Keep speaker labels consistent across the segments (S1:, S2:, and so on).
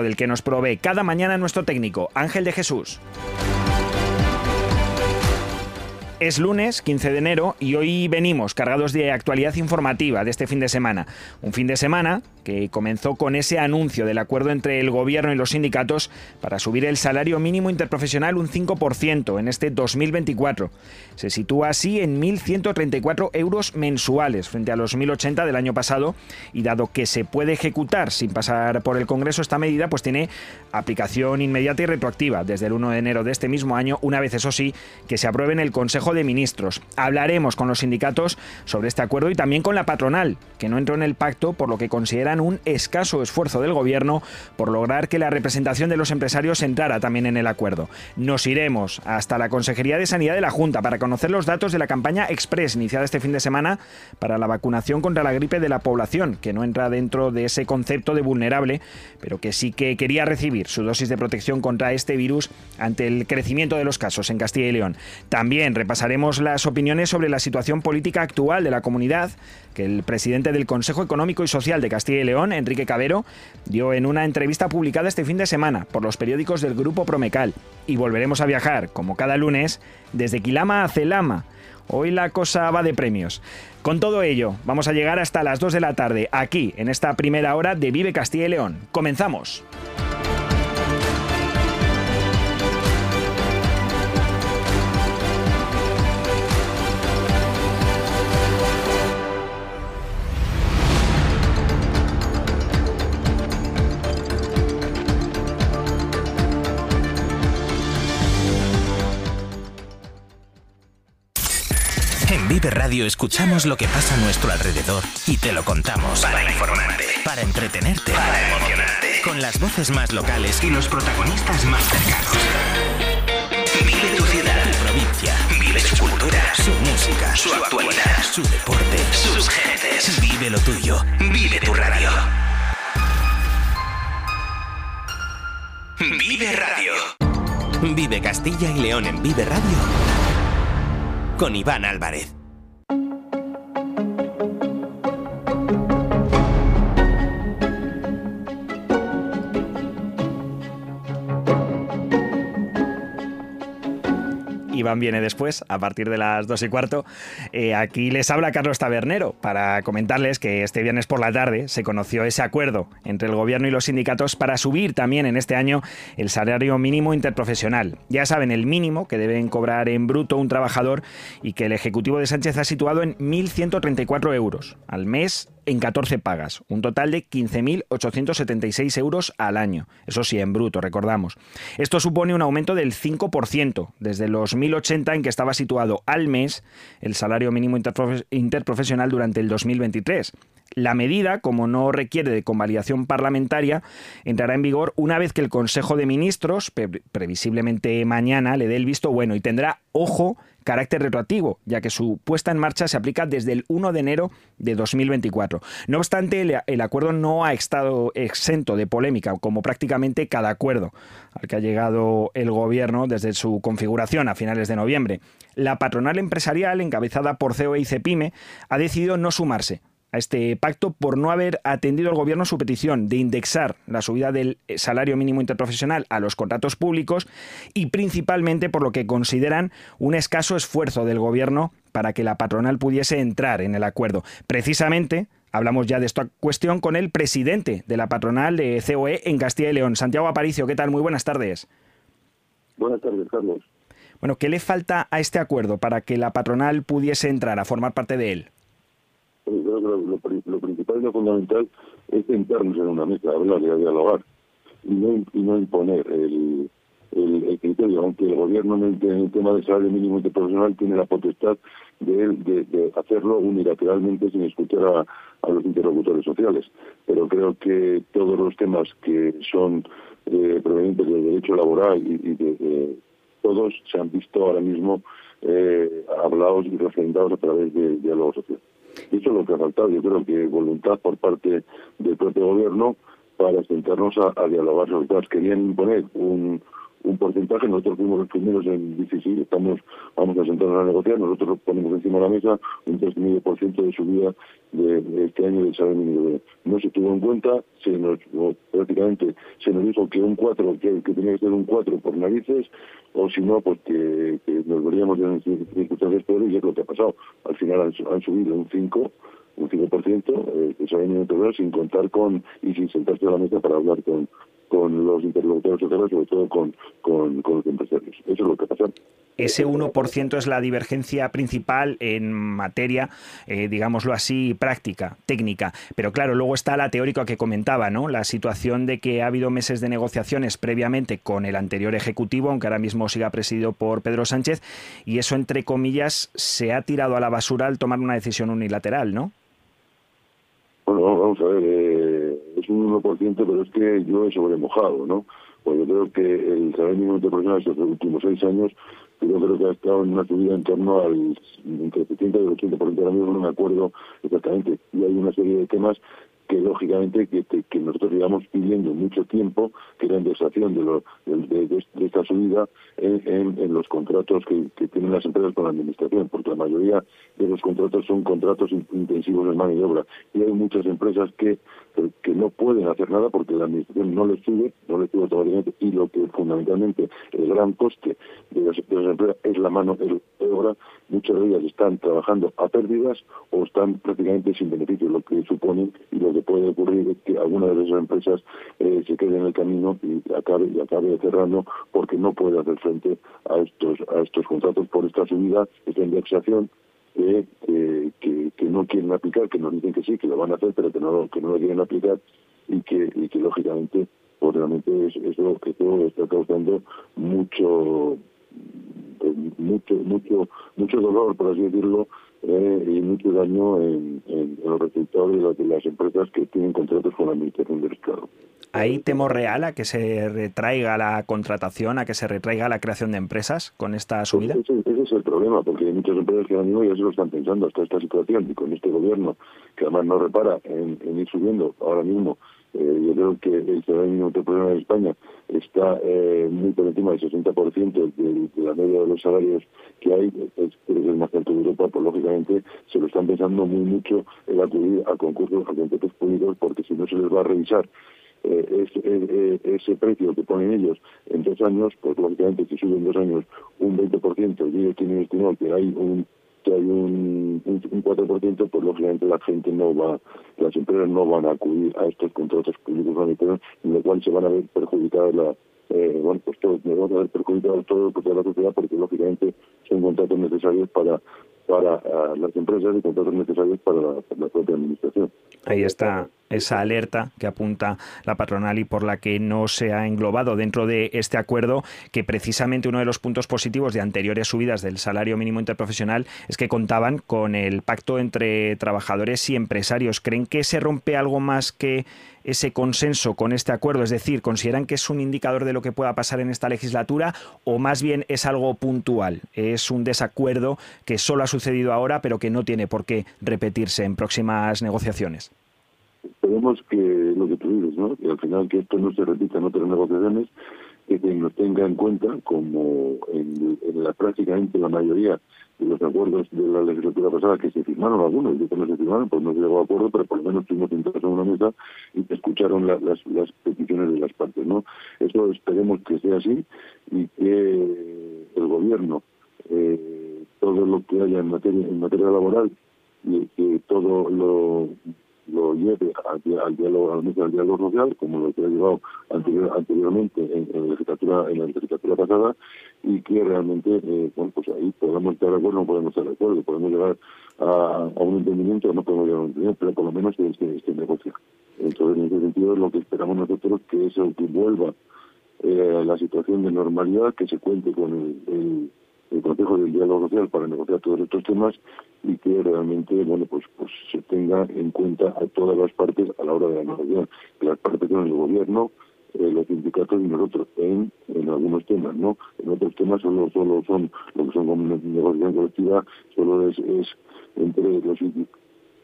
S1: del que nos provee cada mañana nuestro técnico, Ángel de Jesús. Es lunes 15 de enero y hoy venimos cargados de actualidad informativa de este fin de semana. Un fin de semana que comenzó con ese anuncio del acuerdo entre el gobierno y los sindicatos para subir el salario mínimo interprofesional un 5% en este 2024. Se sitúa así en 1.134 euros mensuales frente a los 1.080 del año pasado y dado que se puede ejecutar sin pasar por el Congreso esta medida, pues tiene aplicación inmediata y retroactiva desde el 1 de enero de este mismo año, una vez eso sí, que se apruebe en el Consejo de Ministros. Hablaremos con los sindicatos sobre este acuerdo y también con la patronal, que no entró en el pacto por lo que consideran un escaso esfuerzo del gobierno por lograr que la representación de los empresarios entrara también en el acuerdo. Nos iremos hasta la Consejería de Sanidad de la Junta para conocer los datos de la campaña Express iniciada este fin de semana para la vacunación contra la gripe de la población, que no entra dentro de ese concepto de vulnerable, pero que sí que quería recibir su dosis de protección contra este virus ante el crecimiento de los casos en Castilla y León. También repasaremos las opiniones sobre la situación política actual de la comunidad que el presidente del Consejo Económico y Social de Castilla y León, Enrique Cabero, dio en una entrevista publicada este fin de semana por los periódicos del Grupo Promecal. Y volveremos a viajar, como cada lunes, desde Quilama a Celama. Hoy la cosa va de premios. Con todo ello, vamos a llegar hasta las 2 de la tarde, aquí, en esta primera hora de Vive Castilla y León. Comenzamos.
S2: Vive Radio escuchamos lo que pasa a nuestro alrededor y te lo contamos. Para informarte, para entretenerte, para emocionarte. Con las voces más locales y los protagonistas más cercanos. Vive tu ciudad, tu provincia. Vive su cultura, su música, su actualidad, su deporte, sus gentes. Vive lo tuyo. Vive tu radio. Vive Radio. Vive Castilla y León en Vive Radio con Iván Álvarez.
S1: Iván viene después, a partir de las dos y cuarto. Eh, aquí les habla Carlos Tabernero para comentarles que este viernes por la tarde se conoció ese acuerdo entre el gobierno y los sindicatos para subir también en este año el salario mínimo interprofesional. Ya saben, el mínimo que deben cobrar en bruto un trabajador y que el Ejecutivo de Sánchez ha situado en 1.134 euros al mes en 14 pagas, un total de 15.876 euros al año. Eso sí, en bruto, recordamos. Esto supone un aumento del 5% desde los 1.080 en que estaba situado al mes el salario mínimo interprofesional durante el 2023. La medida, como no requiere de convalidación parlamentaria, entrará en vigor una vez que el Consejo de Ministros, previsiblemente mañana, le dé el visto bueno y tendrá, ojo, carácter retroactivo, ya que su puesta en marcha se aplica desde el 1 de enero de 2024. No obstante, el, acuerdo no ha estado exento de polémica, como prácticamente cada acuerdo al que ha llegado el gobierno desde su configuración a finales de noviembre. La patronal empresarial, encabezada por COE y CEPIME, ha decidido no sumarse a este pacto por no haber atendido el gobierno su petición de indexar la subida del salario mínimo interprofesional a los contratos públicos y principalmente por lo que consideran un escaso esfuerzo del gobierno para que la patronal pudiese entrar en el acuerdo. Precisamente hablamos ya de esta cuestión con el presidente de la patronal de COE en Castilla y León, Santiago Aparicio. ¿Qué tal? Muy buenas tardes.
S3: Buenas tardes, Carlos.
S1: Bueno, ¿qué le falta a este acuerdo para que la patronal pudiese entrar a formar parte de él?
S3: Lo, principal y lo fundamental es sentarnos en una mesa, hablar y dialogar y no, y imponer el, criterio, aunque el gobierno en el, tema del salario mínimo interprofesional tiene la potestad de, hacerlo unilateralmente sin escuchar a, los interlocutores sociales. Pero creo que todos los temas que son eh, provenientes del derecho laboral y, de, todos se han visto ahora mismo eh, hablados y representados a través del diálogo social. Eso es lo que ha faltado. Yo creo que voluntad por parte del propio gobierno para sentarnos a, a dialogar sobre cosas. Querían imponer un, un porcentaje, nosotros fuimos los primeros en decir, estamos, vamos a sentarnos a negociar, nosotros ponemos encima de la mesa un 3,5% de subida de, este año del salario mínimo. No se tuvo en cuenta, se nos, prácticamente se nos dijo que un 4, que, tenía que ser un 4 por narices, o si no, pues que, nos veríamos en circunstancias peores y es lo que ha pasado. Al final han, subido un 5 un 5% eh, el salario mínimo sin contar con y sin sentarse a la mesa para hablar con, con los interlocutores sociales, sobre todo con, con, los empresarios. Eso es lo que pasa.
S1: Ese 1% es la divergencia principal en materia, eh, digámoslo así, práctica, técnica. Pero claro, luego está la teórica que comentaba, ¿no? La situación de que ha habido meses de negociaciones previamente con el anterior Ejecutivo, aunque ahora mismo siga presidido por Pedro Sánchez, y eso, entre comillas, se ha tirado a la basura al tomar una decisión unilateral, ¿no?
S3: Bueno, vamos a ver, eh, es un 1%, pero es que yo he sobremojado, ¿no? Pues yo creo que el salario mínimo interprofesional estos últimos seis años, yo creo que ha estado en una subida en torno al entre el 70 y el 80%, ahora mismo no me acuerdo exactamente. Y hay una serie de temas que lógicamente que, nosotros llevamos pidiendo mucho tiempo que la indexación de, de, esta subida en, los contratos que, tienen las empresas con la administración, porque la mayoría de los contratos son contratos intensivos en mano y obra. Y hay muchas empresas que, que no pueden hacer nada porque la administración no les sube, no les sube totalmente y lo que fundamentalmente el gran coste de las, empresas es la mano de obra, muchas de ellas están trabajando a pérdidas o están prácticamente sin beneficio, lo que suponen y lo que puede ocurrir que alguna de esas empresas eh, se quede en el camino y acabe, y acabe cerrando porque no puede hacer frente a estos, a estos contratos por esta subida, esta indexación que, que, no quieren aplicar, que nos dicen que sí, que lo van a hacer, pero que no, que no lo quieren aplicar y que, y que lógicamente, pues realmente es, eso, eso está causando mucho eh, mucho mucho mucho dolor por así decirlo eh, y mucho daño en, los resultados de, las empresas que tienen contratos con la Administración del Estado.
S1: ¿Hay temor real a que se retraiga la contratación, a que se retraiga la creación de empresas con esta subida?
S3: Ese, es el problema, porque hay muchas empresas que ahora mismo ya se lo están pensando hasta esta situación y con este gobierno, que además no repara en ir subiendo ahora mismo eh, yo creo que el salario mínimo de España está eh, muy por encima del 60% de, de, la media de los salarios que hay, es, el más alto de Europa, pues lógicamente se lo están pensando muy mucho en acudir a concursos, a contratos públicos, porque si no se les va a revisar eh, ese, ese precio que ponen ellos en dos años, pues lógicamente si suben dos años un 20%, y ellos tienen estimado que hay un que hay un, un, 4%, pues lógicamente la gente no va, las empresas no van a acudir a estos contratos públicos en lo cual se van a ver perjudicadas la, eh, bueno, pues todos, nos vamos a ver perjudicados todos toda la sociedad porque lógicamente son contratos necesarios para para uh, las empresas y contratos necesarios para la, propia administración.
S1: Ahí está esa alerta que apunta la patronal y por la que no se ha englobado dentro de este acuerdo, que precisamente uno de los puntos positivos de anteriores subidas del salario mínimo interprofesional es que contaban con el pacto entre trabajadores y empresarios. ¿Creen que se rompe algo más que ese consenso con este acuerdo? Es decir, ¿consideran que es un indicador de lo que pueda pasar en esta legislatura o más bien es algo puntual? ¿Es un desacuerdo que solo ha sucedido ahora pero que no tiene por qué repetirse en próximas negociaciones?
S3: Esperemos que lo que tú dices, ¿no? que al final que esto no se repita en otras negociaciones, que se nos tenga en cuenta como en, la prácticamente la mayoría los acuerdos de la legislatura pasada que se firmaron algunos, y que no se firmaron, pues no se llegó a acuerdo, pero por lo menos estuvimos sentados en una mesa y escucharon las, las peticiones de las partes, ¿no? Eso esperemos que sea así y que el gobierno, eh, todo lo que haya en materia, en materia laboral y que todo lo, lo lleve al, diálogo, al diálogo social, como lo que ha llevado anteriormente en, la legislatura, en la legislatura pasada, y que realmente, eh, bueno, pues ahí podamos estar de acuerdo, no podemos estar de acuerdo, podemos llegar a, un entendimiento, no podemos llegar a un entendimiento, pero por lo menos que este, este negocio. Entonces, en ese sentido, lo que esperamos nosotros que eso que vuelva eh, la situación de normalidad, que se cuente con el el Consejo del Diálogo Social para negociar todos estos temas y que realmente bueno pues pues se tenga en cuenta a todas las partes a la hora de la negociación, las partes son el gobierno, eh, los sindicatos y nosotros en, en algunos temas, ¿no? En otros temas solo solo son lo que son como negociación colectiva, solo es, es entre los,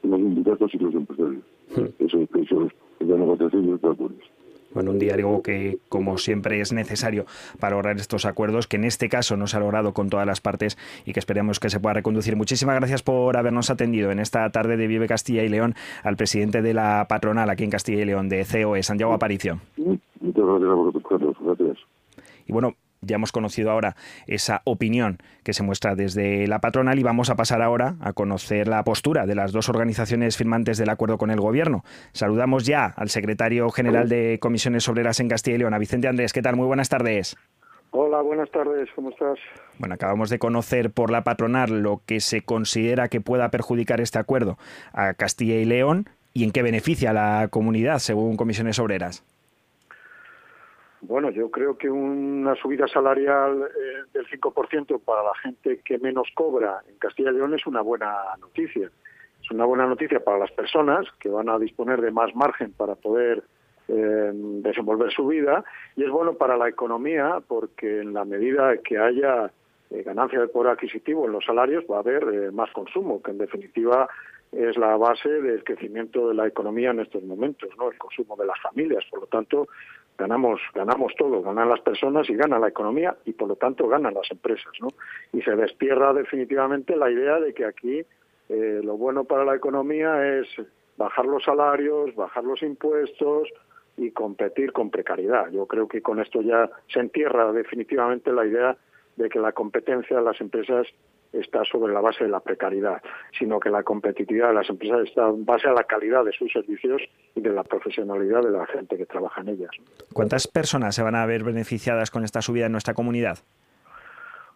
S3: los sindicatos y los empresarios. Hmm. Eso, eso es la negociación y los acuerdos.
S1: Bueno, un diálogo que, como siempre, es necesario para lograr estos acuerdos, que en este caso no se ha logrado con todas las partes y que esperemos que se pueda reconducir. Muchísimas gracias por habernos atendido en esta tarde de Vive Castilla y León al presidente de la patronal aquí en Castilla y León, de COE, Santiago Aparicio.
S3: Muchas gracias a vosotros, Gracias.
S1: Y bueno, ya hemos conocido ahora esa opinión que se muestra desde la patronal y vamos a pasar ahora a conocer la postura de las dos organizaciones firmantes del acuerdo con el gobierno. Saludamos ya al secretario general de Comisiones Obreras en Castilla y León, a Vicente Andrés. ¿Qué tal? Muy buenas tardes.
S4: Hola, buenas tardes, ¿cómo estás?
S1: Bueno, acabamos de conocer por la patronal lo que se considera que pueda perjudicar este acuerdo a Castilla y León y en qué beneficia a la comunidad, según Comisiones Obreras.
S4: Bueno, yo creo que una subida salarial eh, del 5% para la gente que menos cobra en Castilla y León es una buena noticia. Es una buena noticia para las personas que van a disponer de más margen para poder eh, desenvolver su vida y es bueno para la economía porque en la medida que haya eh, ganancia de poder adquisitivo en los salarios va a haber más consumo, que en definitiva es la base del crecimiento de la economía en estos momentos, ¿no? El consumo de las familias. Por lo tanto, ganamos ganamos todo, ganan las personas y gana la economía y por lo tanto ganan las empresas, ¿no? Y se destierra definitivamente la idea de que aquí eh, lo bueno para la economía es bajar los salarios, bajar los impuestos y competir con precariedad. Yo creo que con esto ya se entierra definitivamente la idea de que la competencia de las empresas está sobre la base de la precariedad, sino que la competitividad de las empresas está en base a la calidad de sus servicios y de la profesionalidad de la gente que trabaja en ellas.
S1: ¿Cuántas personas se van a ver beneficiadas con esta subida en nuestra comunidad?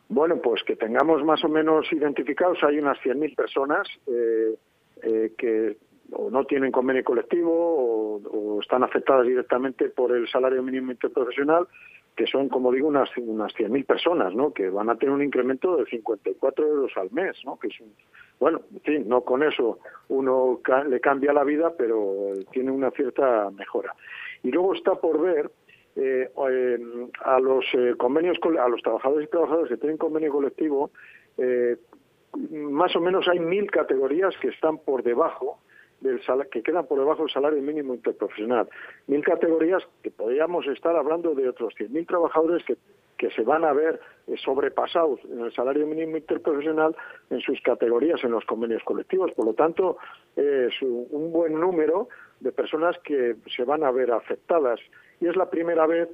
S4: Bueno, pues que tengamos más o menos identificados, hay unas 100.000 personas eh, eh, que o no tienen convenio colectivo o, o, están afectadas directamente por el salario mínimo interprofesional que son, como digo, unas, unas 100.000 personas, ¿no? Que van a tener un incremento de 54 euros al mes, ¿no? Que es un, bueno, en fin, no con eso uno le cambia la vida, pero tiene una cierta mejora. Y luego está por ver eh, a los eh, convenios, a los trabajadores y trabajadoras que tienen convenio colectivo, eh, más o menos hay mil categorías que están por debajo del que quedan por debajo del salario mínimo interprofesional. Mil categorías que podríamos estar hablando de otros 100.000 trabajadores que, que se van a ver eh, sobrepasados en el salario mínimo interprofesional en sus categorías en los convenios colectivos. Por lo tanto, es un buen número de personas que se van a ver afectadas. Y es la primera vez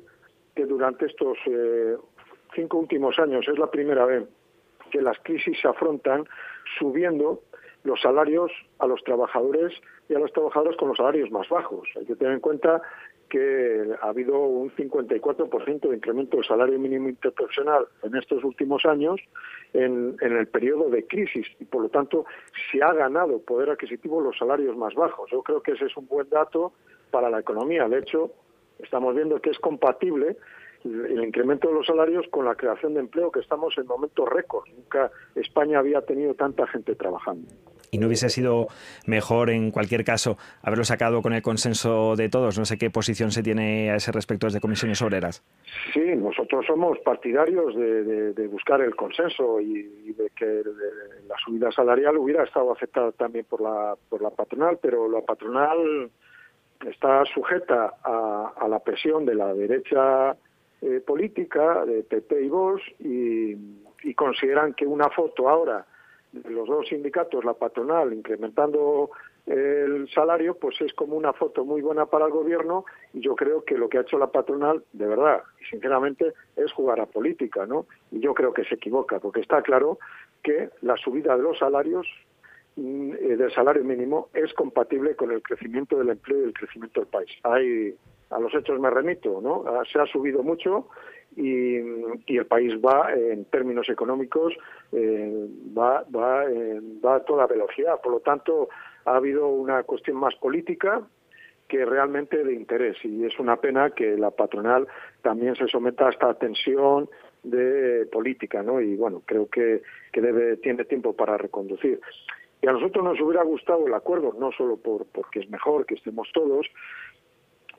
S4: que durante estos eh, cinco últimos años, es la primera vez que las crisis se afrontan subiendo los salarios a los trabajadores y a los trabajadores con los salarios más bajos. Hay que tener en cuenta que ha habido un 54% de incremento del salario mínimo interprofesional en estos últimos años en, en, el periodo de crisis y por lo tanto se ha ganado poder adquisitivo los salarios más bajos. Yo creo que ese es un buen dato para la economía. De hecho, estamos viendo que es compatible el incremento de los salarios con la creación de empleo, que estamos en momentos récord. Nunca España había tenido tanta gente trabajando.
S1: ¿Y no hubiese sido mejor, en cualquier caso, haberlo sacado con el consenso de todos? No sé qué posición se tiene a ese respecto desde comisiones obreras.
S4: Sí, nosotros somos partidarios de, buscar el consenso y, de que la subida salarial hubiera estado aceptada también por la, por la patronal, pero la patronal está sujeta a la presión de la derecha eh, política de PP y Vox y, consideran que una foto ahora de los dos sindicatos, la patronal, incrementando el salario, pues es como una foto muy buena para el gobierno y yo creo que lo que ha hecho la patronal, de verdad y sinceramente, es jugar a política, ¿no? Y yo creo que se equivoca, porque está claro que la subida de los salarios mm, eh, del salario mínimo es compatible con el crecimiento del empleo y el crecimiento del país. Hay, a los hechos me remito, ¿no? Ah, se ha subido mucho y, el país va, en términos económicos, eh, va, va, va a toda velocidad. Por lo tanto, ha habido una cuestión más política que realmente de interés y es una pena que la patronal también se someta a esta tensión de política, ¿no? Y bueno, creo que, que debe, tiene tiempo para reconducir. Y a nosotros nos hubiera gustado el acuerdo, no solo por, porque es mejor que estemos todos,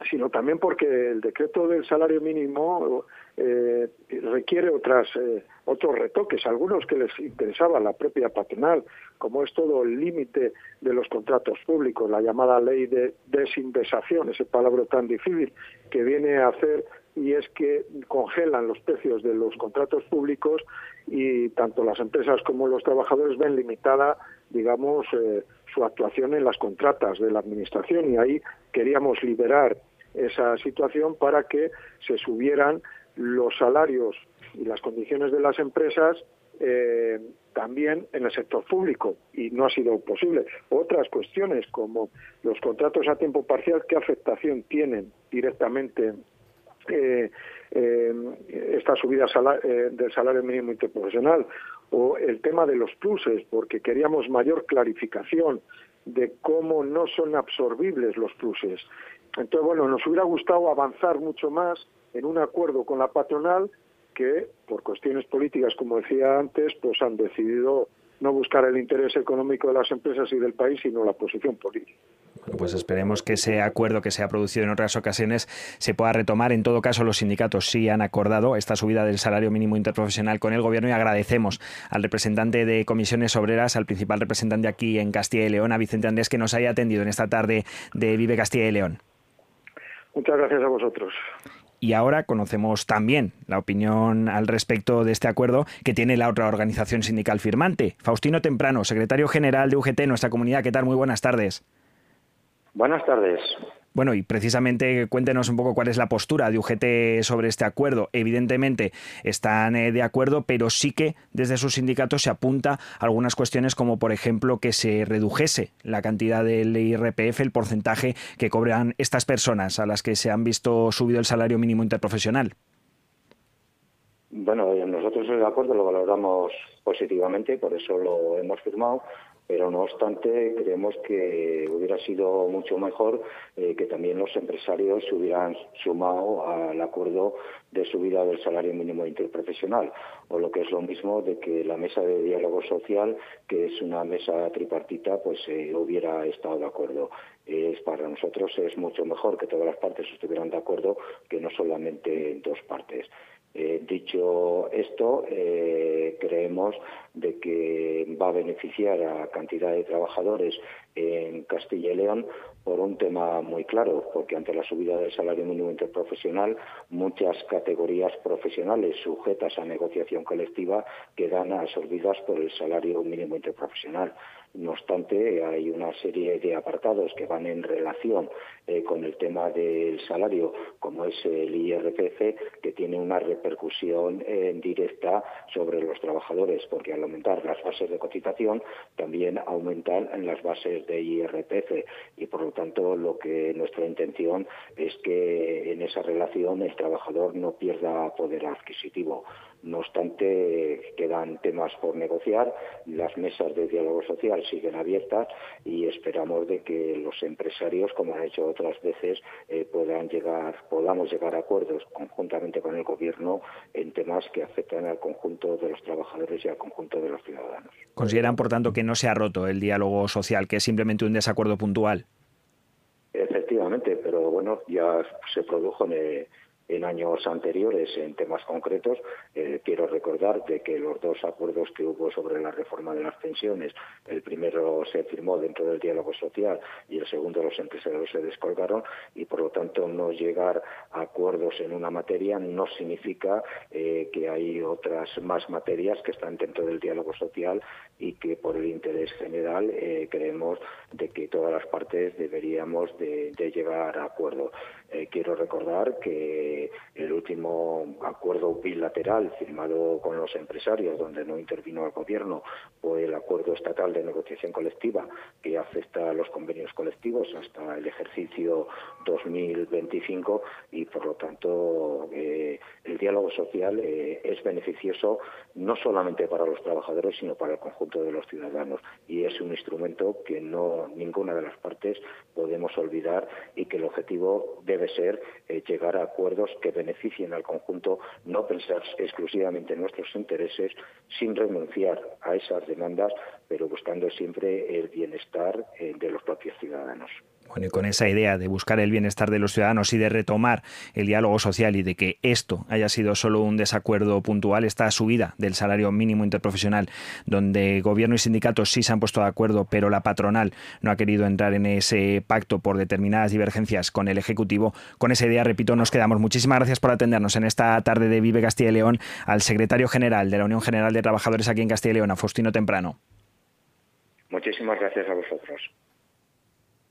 S4: sino también porque el decreto del salario mínimo eh, requiere otras eh, otros retoques, algunos que les interesaba la propia patronal, como es todo el límite de los contratos públicos, la llamada ley de desindexación, ese palabra tan difícil que viene a hacer y es que congelan los precios de los contratos públicos y tanto las empresas como los trabajadores ven limitada, digamos, eh, su actuación en las contratas de la Administración. Y ahí queríamos liberar esa situación para que se subieran los salarios y las condiciones de las empresas eh, también en el sector público y no ha sido posible. Otras cuestiones como los contratos a tiempo parcial, qué afectación tienen directamente eh, eh, esta subida del salario mínimo interprofesional o el tema de los pluses, porque queríamos mayor clarificación de cómo no son absorbibles los pluses. Entonces, bueno, nos hubiera gustado avanzar mucho más en un acuerdo con la patronal que, por cuestiones políticas, como decía antes, pues han decidido no buscar el interés económico de las empresas y del país, sino la posición política.
S1: pues esperemos que ese acuerdo que se ha producido en otras ocasiones se pueda retomar. En todo caso, los sindicatos sí han acordado esta subida del salario mínimo interprofesional con el Gobierno y agradecemos al representante de comisiones obreras, al principal representante aquí en Castilla y León, a Vicente Andrés, que nos haya atendido en esta tarde de Vive Castilla y León.
S4: Muchas gracias a vosotros.
S1: Y ahora conocemos también la opinión al respecto de este acuerdo que tiene la otra organización sindical firmante. Faustino Temprano, secretario general de UGT, nuestra comunidad. ¿Qué tal? Muy buenas tardes.
S5: Buenas tardes.
S1: Bueno, y precisamente cuéntenos un poco cuál es la postura de UGT sobre este acuerdo. Evidentemente están eh, de acuerdo, pero sí que desde sus sindicatos se apunta a algunas cuestiones como, por ejemplo, que se redujese la cantidad del IRPF, el porcentaje que cobran estas personas a las que se han visto subido el salario mínimo interprofesional.
S5: Bueno, nosotros el acuerdo lo valoramos positivamente, por eso lo hemos firmado pero no obstante creemos que hubiera sido mucho mejor eh, que también los empresarios se hubieran sumado al acuerdo de subida del salario mínimo interprofesional. O lo que es lo mismo de que la mesa de diálogo social que es una mesa tripartita pues eh, hubiera estado de acuerdo. Es para nosotros es mucho mejor que todas las partes estuvieran de acuerdo que no solamente dos partes eh, dicho esto, eh, creemos de que va a beneficiar a cantidad de trabajadores en Castilla y León por un tema muy claro, porque ante la subida del salario mínimo interprofesional, muchas categorías profesionales sujetas a negociación colectiva quedan absorbidas por el salario mínimo interprofesional. No obstante, hay una serie de apartados que van en relación eh, con el tema del salario, como es el IRPF, que tiene una repercusión eh, directa sobre los trabajadores, porque al aumentar las bases de cotización, también aumentan las bases de IRPF y, por lo tanto, lo que nuestra intención es que en esa relación el trabajador no pierda poder adquisitivo. No obstante, quedan temas por negociar, las mesas de diálogo social siguen abiertas y esperamos de que los empresarios, como han hecho otras veces, eh, puedan llegar, podamos llegar a acuerdos conjuntamente con el Gobierno en temas que afectan al conjunto de los trabajadores y al conjunto de los ciudadanos.
S1: ¿Consideran, por tanto, que no se ha roto el diálogo social, que es simplemente un desacuerdo puntual?
S5: Efectivamente, pero bueno, ya se produjo en el en años anteriores en temas concretos. Eh, quiero recordar de que los dos acuerdos que hubo sobre la reforma de las pensiones, el primero se firmó dentro del diálogo social y el segundo los empresarios se descolgaron y por lo tanto no llegar a acuerdos en una materia no significa eh, que hay otras más materias que están dentro del diálogo social y que por el interés general eh, creemos de que todas las partes deberíamos de, llegar a acuerdo. Quiero recordar que eh, el último acuerdo bilateral firmado con los empresarios, donde no intervino el gobierno, fue el acuerdo estatal de negociación colectiva que afecta a los convenios colectivos hasta el ejercicio 2025 y, por lo tanto, eh, el diálogo social eh, es beneficioso no solamente para los trabajadores, sino para el conjunto de los ciudadanos. Y es un instrumento que no ninguna de las partes podemos olvidar y que el objetivo debe ser eh, llegar a acuerdos que beneficien al conjunto, no pensar exclusivamente en nuestros intereses, sin renunciar a esas demandas, pero buscando siempre el bienestar eh, de los propios ciudadanos.
S1: Bueno, y con esa idea de buscar el bienestar de los ciudadanos y de retomar el diálogo social y de que esto haya sido solo un desacuerdo puntual, esta subida del salario mínimo interprofesional, donde gobierno y sindicatos sí se han puesto de acuerdo, pero la patronal no ha querido entrar en ese pacto por determinadas divergencias con el Ejecutivo, con esa idea, repito, nos quedamos. Muchísimas gracias por atendernos en esta tarde de Vive Castilla y León al secretario general de la Unión General de Trabajadores aquí en Castilla y León, a Faustino Temprano.
S5: Muchísimas gracias a vosotros.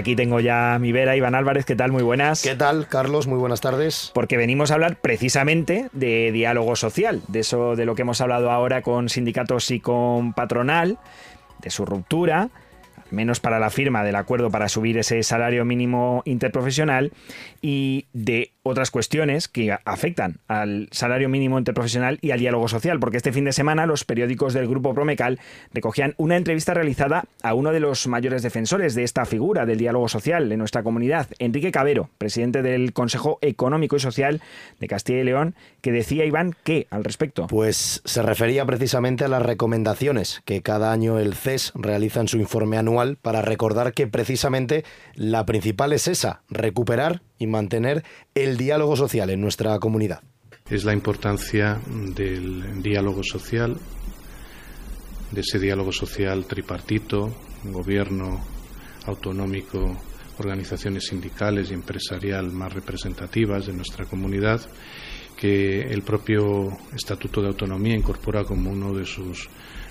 S1: Aquí tengo ya a mi vera, Iván Álvarez, ¿qué tal? Muy buenas.
S6: ¿Qué tal, Carlos? Muy buenas tardes.
S1: Porque venimos a hablar precisamente de diálogo social, de eso de lo que hemos hablado ahora con sindicatos y con patronal, de su ruptura, menos para la firma del acuerdo para subir ese salario mínimo interprofesional y de otras cuestiones que afectan al salario mínimo interprofesional y al diálogo social, porque este fin de semana los periódicos del Grupo Promecal recogían una entrevista realizada a uno de los mayores defensores de esta figura del diálogo social en nuestra comunidad, Enrique Cabero, presidente del Consejo Económico y Social de Castilla y León, que decía, Iván, ¿qué al respecto?
S6: Pues se refería precisamente a las recomendaciones que cada año el CES realiza en su informe anual para recordar que precisamente la principal es esa, recuperar y mantener el diálogo social en nuestra comunidad.
S7: Es la importancia del diálogo social, de ese diálogo social tripartito, gobierno autonómico, organizaciones sindicales y empresarial más representativas de nuestra comunidad, que el propio Estatuto de Autonomía incorpora como uno de sus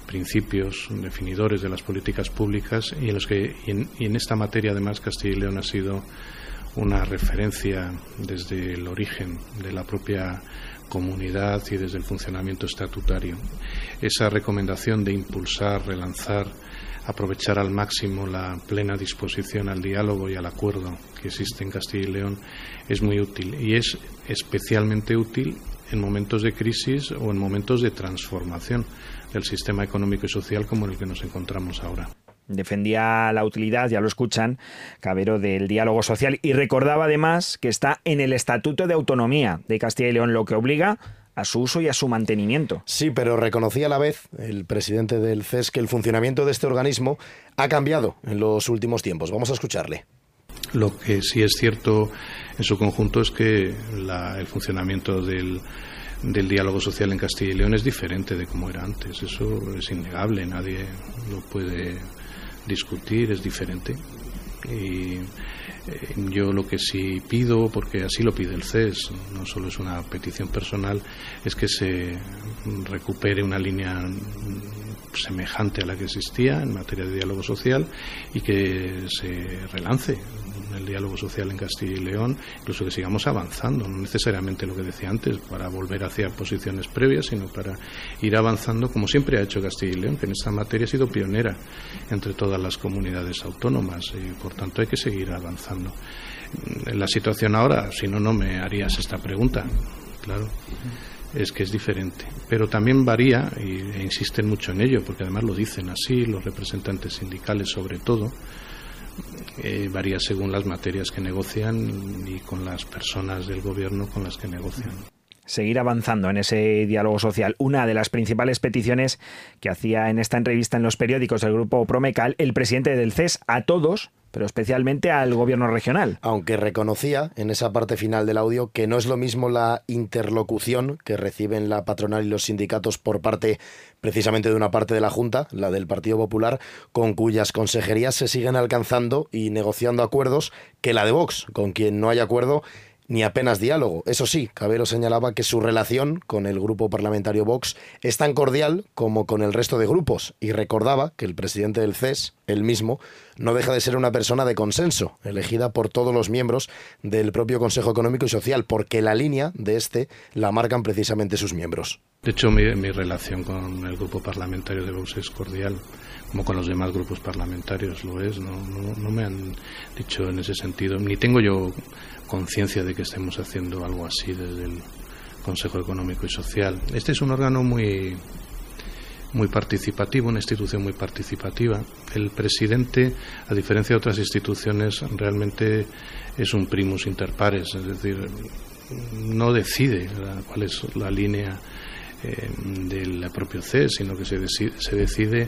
S7: principios definidores de las políticas públicas y en los que esta materia además Castilla y León ha sido una referencia desde el origen de la propia comunidad y desde el funcionamiento estatutario. Esa recomendación de impulsar, relanzar, aprovechar al máximo la plena disposición al diálogo y al acuerdo que existe en Castilla y León es muy útil y es especialmente útil en momentos de crisis o en momentos de transformación del sistema económico y social como en el que nos encontramos ahora
S1: defendía la utilidad, ya lo escuchan, Cabero, del diálogo social y recordaba además que está en el Estatuto de Autonomía de Castilla y León, lo que obliga a su uso y a su mantenimiento.
S6: Sí, pero reconocía a la vez el presidente del CES que el funcionamiento de este organismo ha cambiado en los últimos tiempos. Vamos a escucharle.
S7: Lo que sí es cierto en su conjunto es que la, el funcionamiento del, del diálogo social en Castilla y León es diferente de como era antes. Eso es innegable, nadie lo puede discutir, es diferente. Y eh, yo lo que sí pido, porque así lo pide el CES, no solo es una petición personal, es que se recupere una línea semejante a la que existía en materia de diálogo social y que se relance el diálogo social en Castilla y León, incluso que sigamos avanzando, no necesariamente lo que decía antes, para volver hacia posiciones previas, sino para ir avanzando como siempre ha hecho Castilla y León, que en esta materia ha sido pionera entre todas las comunidades autónomas y por tanto hay que seguir avanzando. La situación ahora, si no, no me harías esta pregunta, claro es que es diferente. Pero también varía, e insisten mucho en ello, porque además lo dicen así, los representantes sindicales sobre todo, eh, varía según las materias que negocian y con las personas del gobierno con las que negocian
S1: seguir avanzando en ese diálogo social. Una de las principales peticiones que hacía en esta entrevista en los periódicos del grupo Promecal el presidente del CES a todos pero especialmente al gobierno regional.
S6: Aunque reconocía en esa parte final del audio que no es lo mismo la interlocución que reciben la patronal y los sindicatos por parte precisamente de una parte de la Junta, la del Partido Popular, con cuyas consejerías se siguen alcanzando y negociando acuerdos, que la de Vox, con quien no hay acuerdo ni apenas diálogo. Eso sí, Cabero señalaba que su relación con el grupo parlamentario Vox es tan cordial como con el resto de grupos y recordaba que el presidente del CES, él mismo, no deja de ser una persona de consenso, elegida por todos los miembros del propio Consejo Económico y Social, porque la línea de este la marcan precisamente sus miembros.
S7: De hecho, mi, relación con el grupo parlamentario de Vox es cordial, como con los demás grupos parlamentarios lo es. No, no me han dicho en ese sentido, ni tengo yo conciencia de que estemos haciendo algo así desde el Consejo Económico y Social. Este es un órgano muy muy participativo, una institución muy participativa. El presidente, a diferencia de otras instituciones, realmente es un primus inter pares, es decir, no decide cuál es la línea eh, del propio CES, sino que se se decide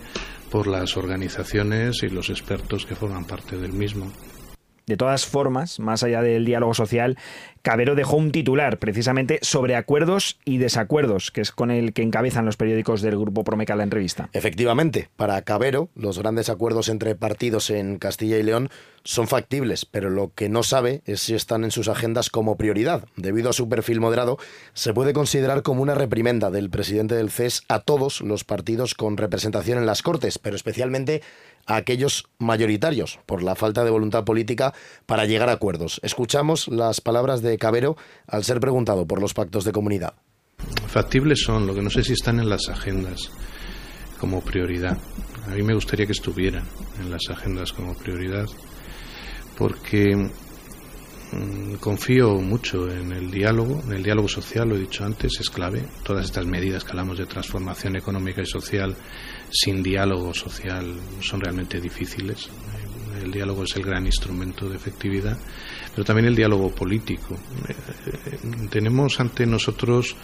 S7: por las organizaciones y los expertos que forman parte del mismo.
S1: De todas formas, más allá del diálogo social, Cabero dejó un titular precisamente sobre acuerdos y desacuerdos, que es con el que encabezan los periódicos del Grupo Promeca la entrevista.
S6: Efectivamente, para Cabero, los grandes acuerdos entre partidos en Castilla y León son factibles, pero lo que no sabe es si están en sus agendas como prioridad. Debido a su perfil moderado, se puede considerar como una reprimenda del presidente del CES a todos los partidos con representación en las Cortes, pero especialmente a aquellos mayoritarios por la falta de voluntad política para llegar a acuerdos. Escuchamos las palabras de Cabero al ser preguntado por los pactos de comunidad.
S7: Factibles son, lo que no sé si están en las agendas como prioridad. A mí me gustaría que estuvieran en las agendas como prioridad porque mm, confío mucho en el diálogo, en el diálogo social, lo he dicho antes, es clave. Todas estas medidas que hablamos de transformación económica y social sin diálogo social son realmente difíciles. El diálogo es el gran instrumento de efectividad, pero también el diálogo político. Tenemos ante nosotros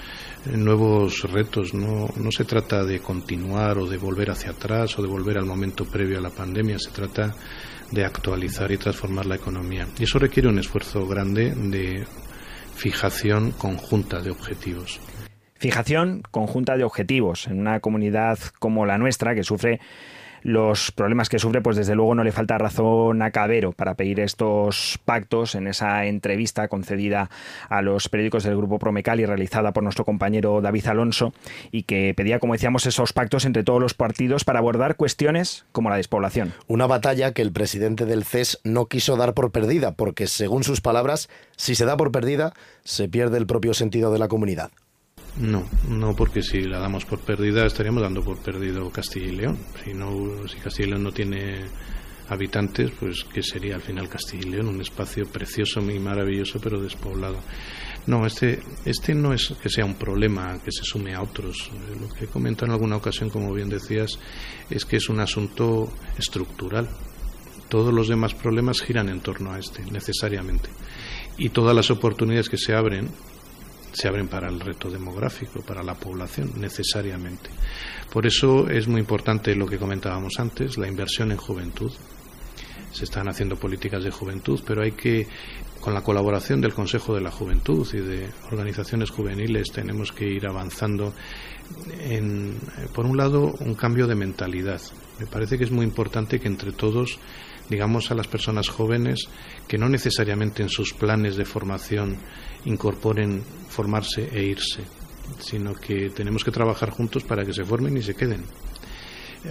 S7: nuevos retos. No, no se trata de continuar o de volver hacia atrás o de volver al momento previo a la pandemia. Se trata de actualizar y transformar la economía. Y eso requiere un esfuerzo grande de fijación conjunta de objetivos.
S1: Fijación conjunta de objetivos en una comunidad como la nuestra que sufre los problemas que sufre, pues desde luego no le falta razón a Cabero para pedir estos pactos en esa entrevista concedida a los periódicos del Grupo Promecal y realizada por nuestro compañero David Alonso y que pedía, como decíamos, esos pactos entre todos los partidos para abordar cuestiones como la despoblación.
S6: Una batalla que el presidente del CES no quiso dar por perdida, porque según sus palabras, si se da por perdida, se pierde el propio sentido de la comunidad.
S7: No, no porque si la damos por perdida estaríamos dando por perdido Castilla y León. Si, no, si Castilla y León no tiene habitantes, pues ¿qué sería al final Castilla y León? Un espacio precioso y maravilloso pero despoblado. No, este, este no es que sea un problema que se sume a otros. Lo que he comentado en alguna ocasión, como bien decías, es que es un asunto estructural. Todos los demás problemas giran en torno a este, necesariamente. Y todas las oportunidades que se abren se abren para el reto demográfico, para la población, necesariamente. Por eso es muy importante lo que comentábamos antes, la inversión en juventud. Se están haciendo políticas de juventud, pero hay que, con la colaboración del Consejo de la Juventud y de organizaciones juveniles, tenemos que ir avanzando en, por un lado, un cambio de mentalidad. Me parece que es muy importante que entre todos digamos a las personas jóvenes que no necesariamente en sus planes de formación incorporen formarse e irse, sino que tenemos que trabajar juntos para que se formen y se queden.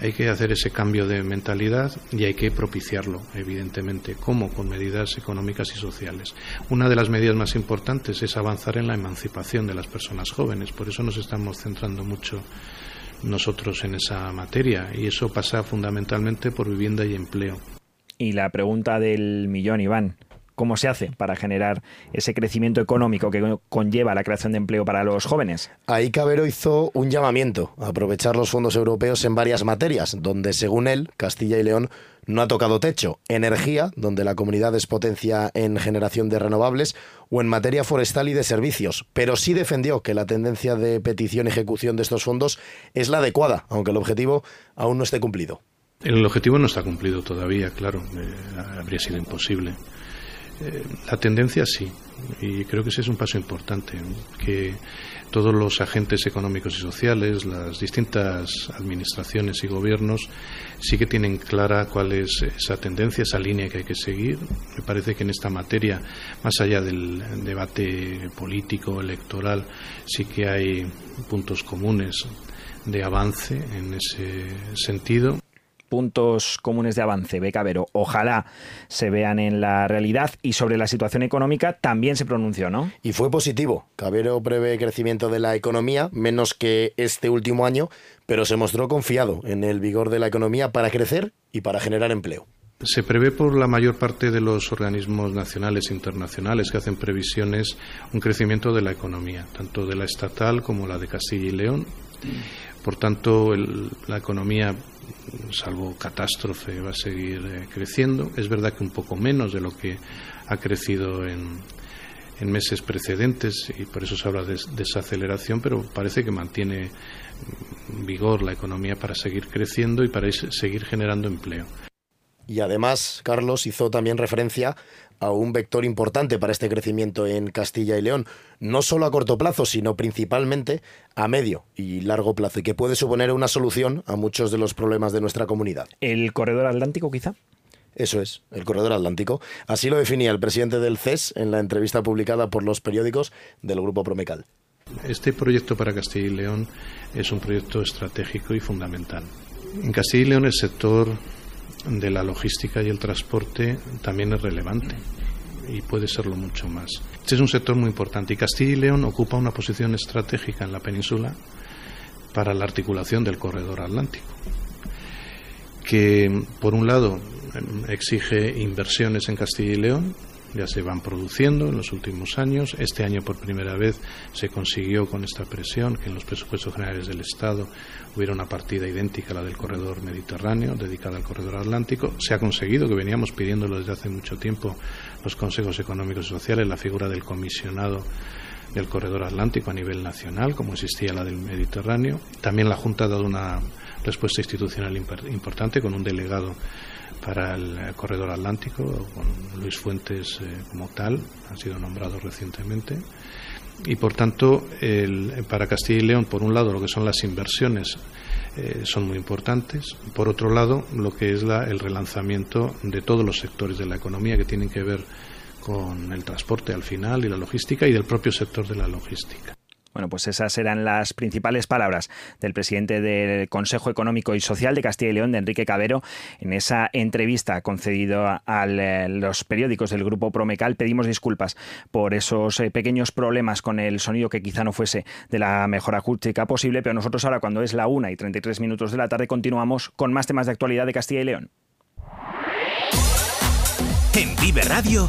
S7: Hay que hacer ese cambio de mentalidad y hay que propiciarlo, evidentemente. ¿Cómo? Con medidas económicas y sociales. Una de las medidas más importantes es avanzar en la emancipación de las personas jóvenes. Por eso nos estamos centrando mucho nosotros en esa materia y eso pasa fundamentalmente por vivienda y empleo.
S1: Y la pregunta del millón, Iván, ¿Cómo se hace para generar ese crecimiento económico que conlleva la creación de empleo para los jóvenes?
S6: Ahí Cabero hizo un llamamiento a aprovechar los fondos europeos en varias materias, donde según él, Castilla y León no ha tocado techo. Energía, donde la comunidad es potencia en generación de renovables, o en materia forestal y de servicios. Pero sí defendió que la tendencia de petición y ejecución de estos fondos es la adecuada, aunque el objetivo aún no esté cumplido.
S7: El objetivo no está cumplido todavía, claro, eh, habría sido imposible. Eh, la tendencia sí, y creo que ese es un paso importante, que todos los agentes económicos y sociales, las distintas administraciones y gobiernos sí que tienen clara cuál es esa tendencia, esa línea que hay que seguir. Me parece que en esta materia, más allá del debate político, electoral, sí que hay puntos comunes de avance en ese sentido
S1: puntos comunes de avance, Becavero, ojalá se vean en la realidad y sobre la situación económica también se pronunció, ¿no?
S6: Y fue positivo. Cabero prevé crecimiento de la economía, menos que este último año, pero se mostró confiado en el vigor de la economía para crecer y para generar empleo.
S7: Se prevé por la mayor parte de los organismos nacionales e internacionales que hacen previsiones un crecimiento de la economía, tanto de la estatal como la de Castilla y León. Por tanto, la economía salvo catástrofe, va a seguir eh, creciendo. Es verdad que un poco menos de lo que ha crecido en, en meses precedentes y por eso se habla de desaceleración, pero parece que mantiene vigor la economía para seguir creciendo y para seguir generando empleo.
S6: Y además, Carlos hizo también referencia a un vector importante para este crecimiento en Castilla y León, no solo a corto plazo, sino principalmente a medio y largo plazo, y que puede suponer una solución a muchos de los problemas de nuestra comunidad.
S1: ¿El corredor atlántico quizá?
S6: Eso es, el corredor atlántico. Así lo definía el presidente del CES en la entrevista publicada por los periódicos del Grupo Promecal.
S7: Este proyecto para Castilla y León es un proyecto estratégico y fundamental. En Castilla y León el sector de la logística y el transporte también es relevante y puede serlo mucho más. Este es un sector muy importante y Castilla y León ocupa una posición estratégica en la península para la articulación del corredor atlántico, que por un lado exige inversiones en Castilla y León, ya se van produciendo en los últimos años. Este año por primera vez se consiguió con esta presión que en los presupuestos generales del Estado hubiera una partida idéntica a la del corredor mediterráneo, dedicada al corredor atlántico. Se ha conseguido, que veníamos pidiéndolo desde hace mucho tiempo, los consejos económicos y sociales, la figura del comisionado del corredor atlántico a nivel nacional, como existía la del Mediterráneo. También la Junta ha dado una respuesta institucional importante con un delegado para el corredor atlántico, con Luis Fuentes eh, como tal, han sido nombrados recientemente. Y por tanto, el, para Castilla y León, por un lado, lo que son las inversiones eh, son muy importantes. Por otro lado, lo que es la, el relanzamiento de todos los sectores de la economía que tienen que ver con el transporte al final y la logística y del propio sector de la logística.
S1: Bueno, pues esas eran las principales palabras del presidente del Consejo Económico y Social de Castilla y León, de Enrique Cabero, en esa entrevista concedida a eh, los periódicos del Grupo Promecal. Pedimos disculpas por esos eh, pequeños problemas con el sonido que quizá no fuese de la mejor acústica posible, pero nosotros ahora, cuando es la una y 33 minutos de la tarde, continuamos con más temas de actualidad de Castilla y León.
S2: En Vive Radio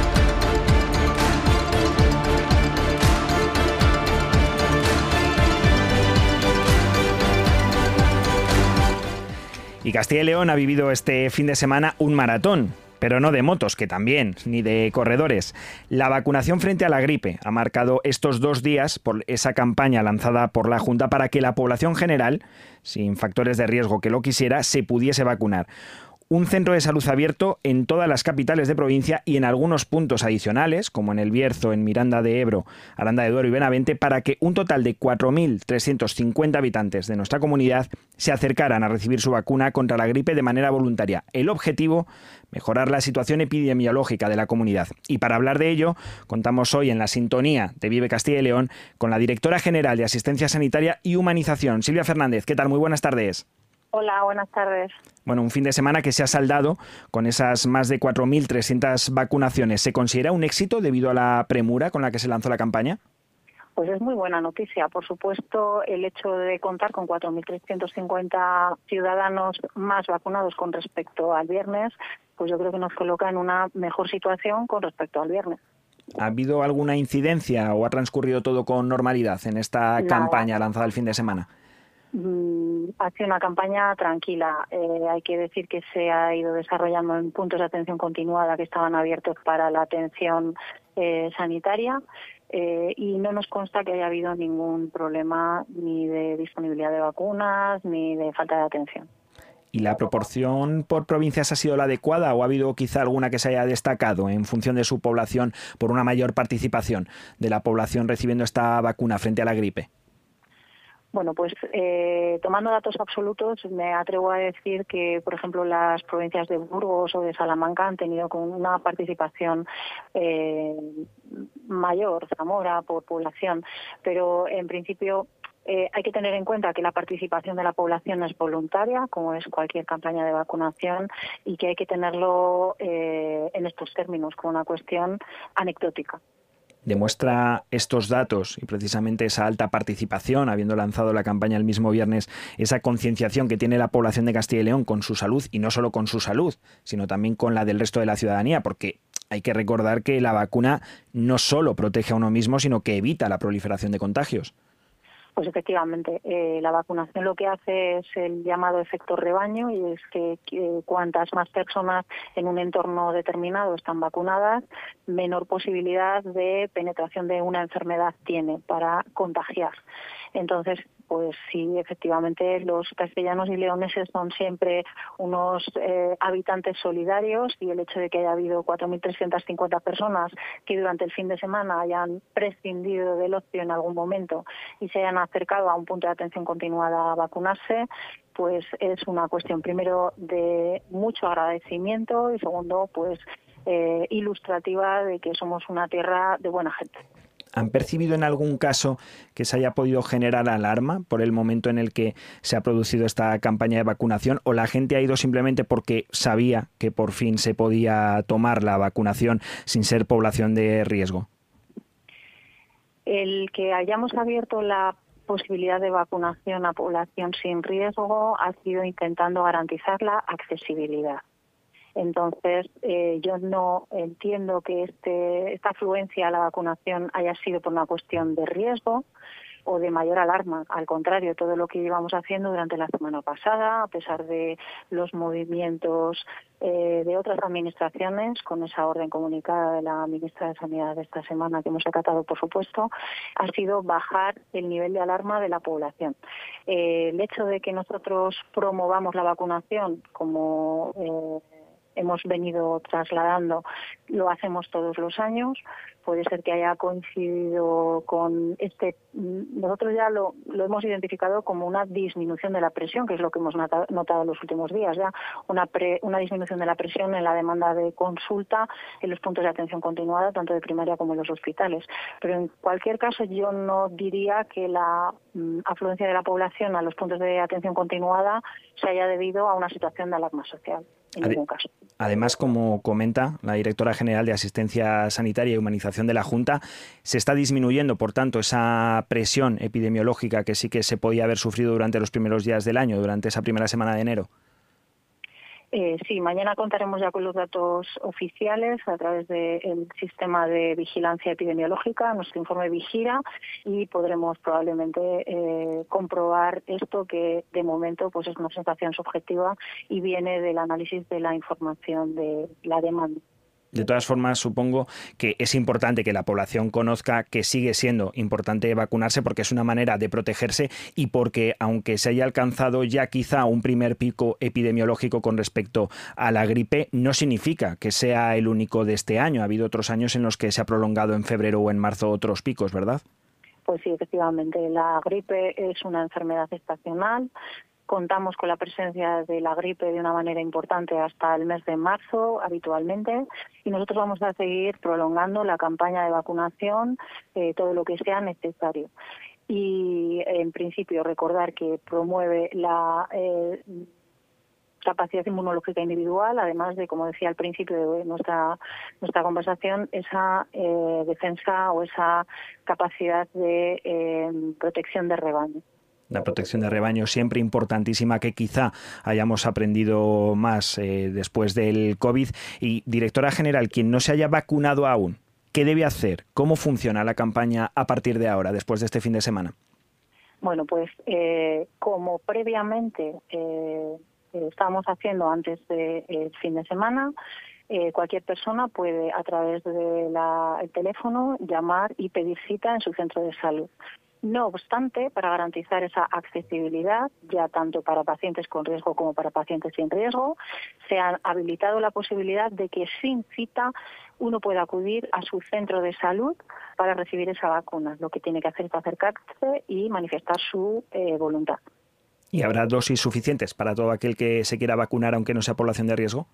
S1: Y Castilla y León ha vivido este fin de semana un maratón, pero no de motos, que también, ni de corredores. La vacunación frente a la gripe ha marcado estos dos días por esa campaña lanzada por la Junta para que la población general, sin factores de riesgo que lo quisiera, se pudiese vacunar. Un centro de salud abierto en todas las capitales de provincia y en algunos puntos adicionales, como en El Bierzo, en Miranda de Ebro, Aranda de Duero y Benavente, para que un total de 4.350 habitantes de nuestra comunidad se acercaran a recibir su vacuna contra la gripe de manera voluntaria. El objetivo, mejorar la situación epidemiológica de la comunidad. Y para hablar de ello, contamos hoy en la sintonía de Vive Castilla y León con la directora general de Asistencia Sanitaria y Humanización, Silvia Fernández. ¿Qué tal? Muy buenas tardes.
S8: Hola, buenas tardes.
S1: Bueno, un fin de semana que se ha saldado con esas más de 4.300 vacunaciones. ¿Se considera un éxito debido a la premura con la que se lanzó la campaña?
S8: Pues es muy buena noticia. Por supuesto, el hecho de contar con 4.350 ciudadanos más vacunados con respecto al viernes, pues yo creo que nos coloca en una mejor situación con respecto al viernes.
S1: ¿Ha habido alguna incidencia o ha transcurrido todo con normalidad en esta campaña lanzada el fin de semana?
S8: Mm, ha sido una campaña tranquila. Eh, hay que decir que se ha ido desarrollando en puntos de atención continuada que estaban abiertos para la atención eh, sanitaria eh, y no nos consta que haya habido ningún problema ni de disponibilidad de vacunas ni de falta de atención.
S1: ¿Y la proporción por provincias ha sido la adecuada o ha habido quizá alguna que se haya destacado en función de su población por una mayor participación de la población recibiendo esta vacuna frente a la gripe?
S8: Bueno, pues eh, tomando datos absolutos, me atrevo a decir que, por ejemplo, las provincias de Burgos o de Salamanca han tenido con una participación eh, mayor, Zamora, por población, pero en principio eh, hay que tener en cuenta que la participación de la población es voluntaria, como es cualquier campaña de vacunación, y que hay que tenerlo en estos términos, como una cuestión anecdótica
S1: demuestra estos datos y precisamente esa alta participación, habiendo lanzado la campaña el mismo viernes, esa concienciación que tiene la población de Castilla y León con su salud y no solo con su salud, sino también con la del resto de la ciudadanía, porque hay que recordar que la vacuna no solo protege a uno mismo, sino que evita la proliferación de contagios.
S8: Pues efectivamente, eh, la vacunación lo que hace es el llamado efecto rebaño y es que, cuantas más personas en un entorno determinado están vacunadas, menor posibilidad de penetración de una enfermedad tiene para contagiar. Entonces, pues sí, efectivamente, los castellanos y leoneses son siempre unos eh, habitantes solidarios y el hecho de que haya habido 4.350 personas que durante el fin de semana hayan prescindido del ocio en algún momento y se hayan acercado a un punto de atención continuada a vacunarse, pues es una cuestión primero de mucho agradecimiento y segundo, pues eh, ilustrativa de que somos una tierra de buena gente.
S1: ¿Han percibido en algún caso que se haya podido generar alarma por el momento en el que se ha producido esta campaña de vacunación o la gente ha ido simplemente porque sabía que por fin se podía tomar la vacunación sin ser población de riesgo?
S8: El que hayamos abierto la posibilidad de vacunación a población sin riesgo ha sido intentando garantizar la accesibilidad. Entonces, eh, yo no entiendo que este, esta afluencia a la vacunación haya sido por una cuestión de riesgo o de mayor alarma. Al contrario, todo lo que llevamos haciendo durante la semana pasada, a pesar de los movimientos eh, de otras administraciones, con esa orden comunicada de la ministra de Sanidad de esta semana que hemos acatado, por supuesto, ha sido bajar el nivel de alarma de la población. Eh, el hecho de que nosotros promovamos la vacunación como hemos venido trasladando, lo hacemos todos los años. Puede ser que haya coincidido con este. Nosotros ya lo, lo hemos identificado como una disminución de la presión, que es lo que hemos notado en los últimos días, ya una, una disminución de la presión en la demanda de consulta en los puntos de atención continuada, tanto de primaria como en los hospitales. Pero en cualquier caso, yo no diría que la mm, afluencia de la población a los puntos de atención continuada se haya debido a una situación de alarma social.
S1: Además, como comenta la directora general de Asistencia Sanitaria y Humanización de la Junta, se está disminuyendo, por tanto, esa presión epidemiológica que sí que se podía haber sufrido durante los primeros días del año, durante esa primera semana de enero.
S8: Eh, sí, mañana contaremos ya con los datos oficiales a través del sistema de vigilancia epidemiológica, nuestro informe Vigira, y podremos probablemente eh, comprobar esto que de momento pues es una sensación subjetiva y viene del análisis de la información de la demanda.
S1: De todas formas, supongo que es importante que la población conozca que sigue siendo importante vacunarse porque es una manera de protegerse y porque aunque se haya alcanzado ya quizá un primer pico epidemiológico con respecto a la gripe, no significa que sea el único de este año. Ha habido otros años en los que se ha prolongado en febrero o en marzo otros picos, ¿verdad?
S8: Pues sí, efectivamente, la gripe es una enfermedad estacional contamos con la presencia de la gripe de una manera importante hasta el mes de marzo habitualmente y nosotros vamos a seguir prolongando la campaña de vacunación eh, todo lo que sea necesario. Y en principio recordar que promueve la eh, capacidad inmunológica individual, además de, como decía al principio de nuestra, nuestra conversación, esa eh, defensa o esa capacidad de protección de rebaño
S1: la protección de rebaño siempre importantísima que quizá hayamos aprendido más eh, después del COVID. Y directora general, quien no se haya vacunado aún, ¿qué debe hacer? ¿Cómo funciona la campaña a partir de ahora, después de este fin de semana?
S8: Bueno, pues eh, como previamente eh, estábamos haciendo antes del fin de semana, cualquier persona puede a través del teléfono llamar y pedir cita en su centro de salud. No obstante, para garantizar esa accesibilidad, ya tanto para pacientes con riesgo como para pacientes sin riesgo, se ha habilitado la posibilidad de que sin cita uno pueda acudir a su centro de salud para recibir esa vacuna. Lo que tiene que hacer es acercarse y manifestar su eh, voluntad.
S1: ¿Y habrá dosis suficientes para todo aquel que se quiera vacunar aunque no sea población de riesgo?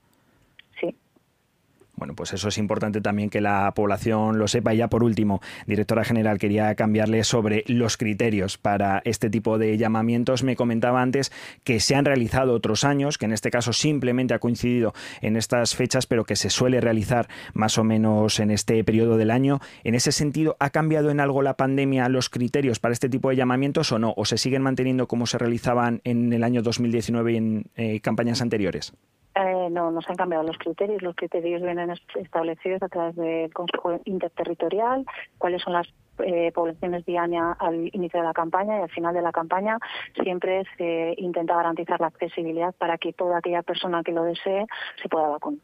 S1: Bueno, pues eso es importante también que la población lo sepa. Y ya por último, directora general, quería cambiarle sobre los criterios para este tipo de llamamientos. Me comentaba antes que se han realizado otros años, que en este caso simplemente ha coincidido en estas fechas, pero que se suele realizar más o menos en este periodo del año. En ese sentido, ¿ha cambiado en algo la pandemia los criterios para este tipo de llamamientos o no? ¿O se siguen manteniendo como se realizaban en el año 2019 y en eh, campañas anteriores?
S8: No, no se han cambiado los criterios. Los criterios vienen establecidos a través del Consejo Interterritorial, cuáles son las eh, poblaciones diáneas al inicio de la campaña y al final de la campaña siempre se intenta garantizar la accesibilidad para que toda aquella persona que lo desee se pueda vacunar.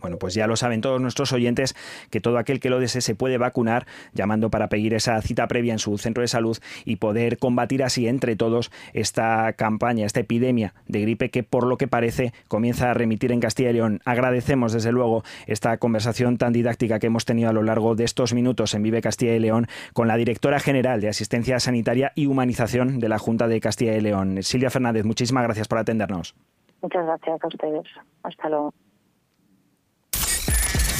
S1: Bueno, pues ya lo saben todos nuestros oyentes que todo aquel que lo desee se puede vacunar llamando para pedir esa cita previa en su centro de salud y poder combatir así entre todos esta campaña, esta epidemia de gripe que por lo que parece comienza a remitir en Castilla y León. Agradecemos desde luego esta conversación tan didáctica que hemos tenido a lo largo de estos minutos en Vive Castilla y León con la directora general de Asistencia Sanitaria y Humanización de la Junta de Castilla y León, Silvia Fernández. Muchísimas gracias por atendernos.
S8: Muchas gracias a ustedes. Hasta luego.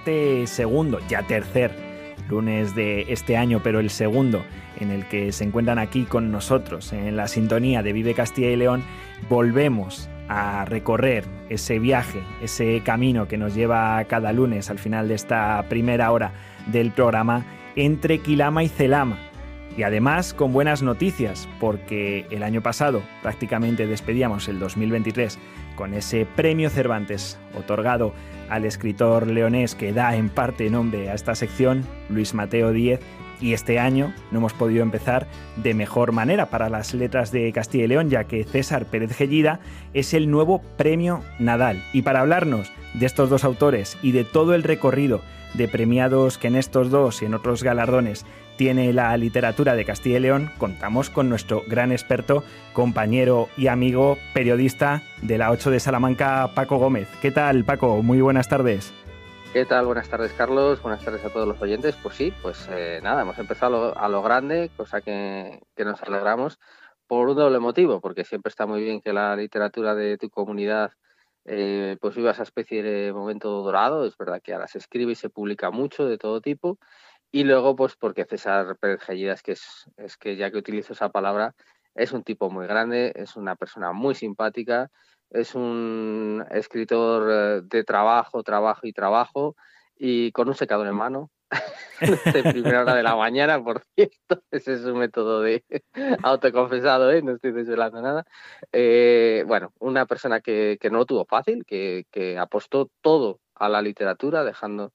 S1: Este segundo, ya tercer lunes de este año, pero el segundo en el que se encuentran aquí con nosotros en la sintonía de Vive Castilla y León, volvemos a recorrer ese viaje, ese camino que nos lleva cada lunes al final de esta primera hora del programa entre Quilama y Celama. Y además con buenas noticias, porque el año pasado prácticamente despedíamos el 2023 con ese premio Cervantes otorgado al escritor leonés que da en parte nombre a esta sección, Luis Mateo Díez, Y este año no hemos podido empezar de mejor manera para las letras de Castilla y León, ya que César Pérez Gellida es el nuevo premio Nadal. Y para hablarnos de estos dos autores y de todo el recorrido de premiados que en estos dos y en otros galardones tiene la literatura de Castilla y León, contamos con nuestro gran experto, compañero y amigo periodista de la 8 de Salamanca, Paco Gómez. ¿Qué tal, Paco? Muy buenas tardes.
S9: ¿Qué tal? Buenas tardes, Carlos. Buenas tardes a todos los oyentes. Pues sí, pues eh, nada, hemos empezado a lo, grande, cosa que, nos alegramos por un doble motivo, porque siempre está muy bien que la literatura de tu comunidad eh, pues viva esa especie de momento dorado. Es verdad que ahora se escribe y se publica mucho de todo tipo y luego, pues porque César Pérez Gellidas, que es, es que ya que utilizo esa palabra, es un tipo muy grande, es una persona muy simpática, es un escritor eh, de trabajo, trabajo y trabajo, y con un secador en mano. De primera hora de la mañana, por cierto, ese es un método de autoconfesado, ¿eh? no estoy desvelando nada. Eh, bueno, una persona que, que, no lo tuvo fácil, que, que apostó todo a la literatura, dejando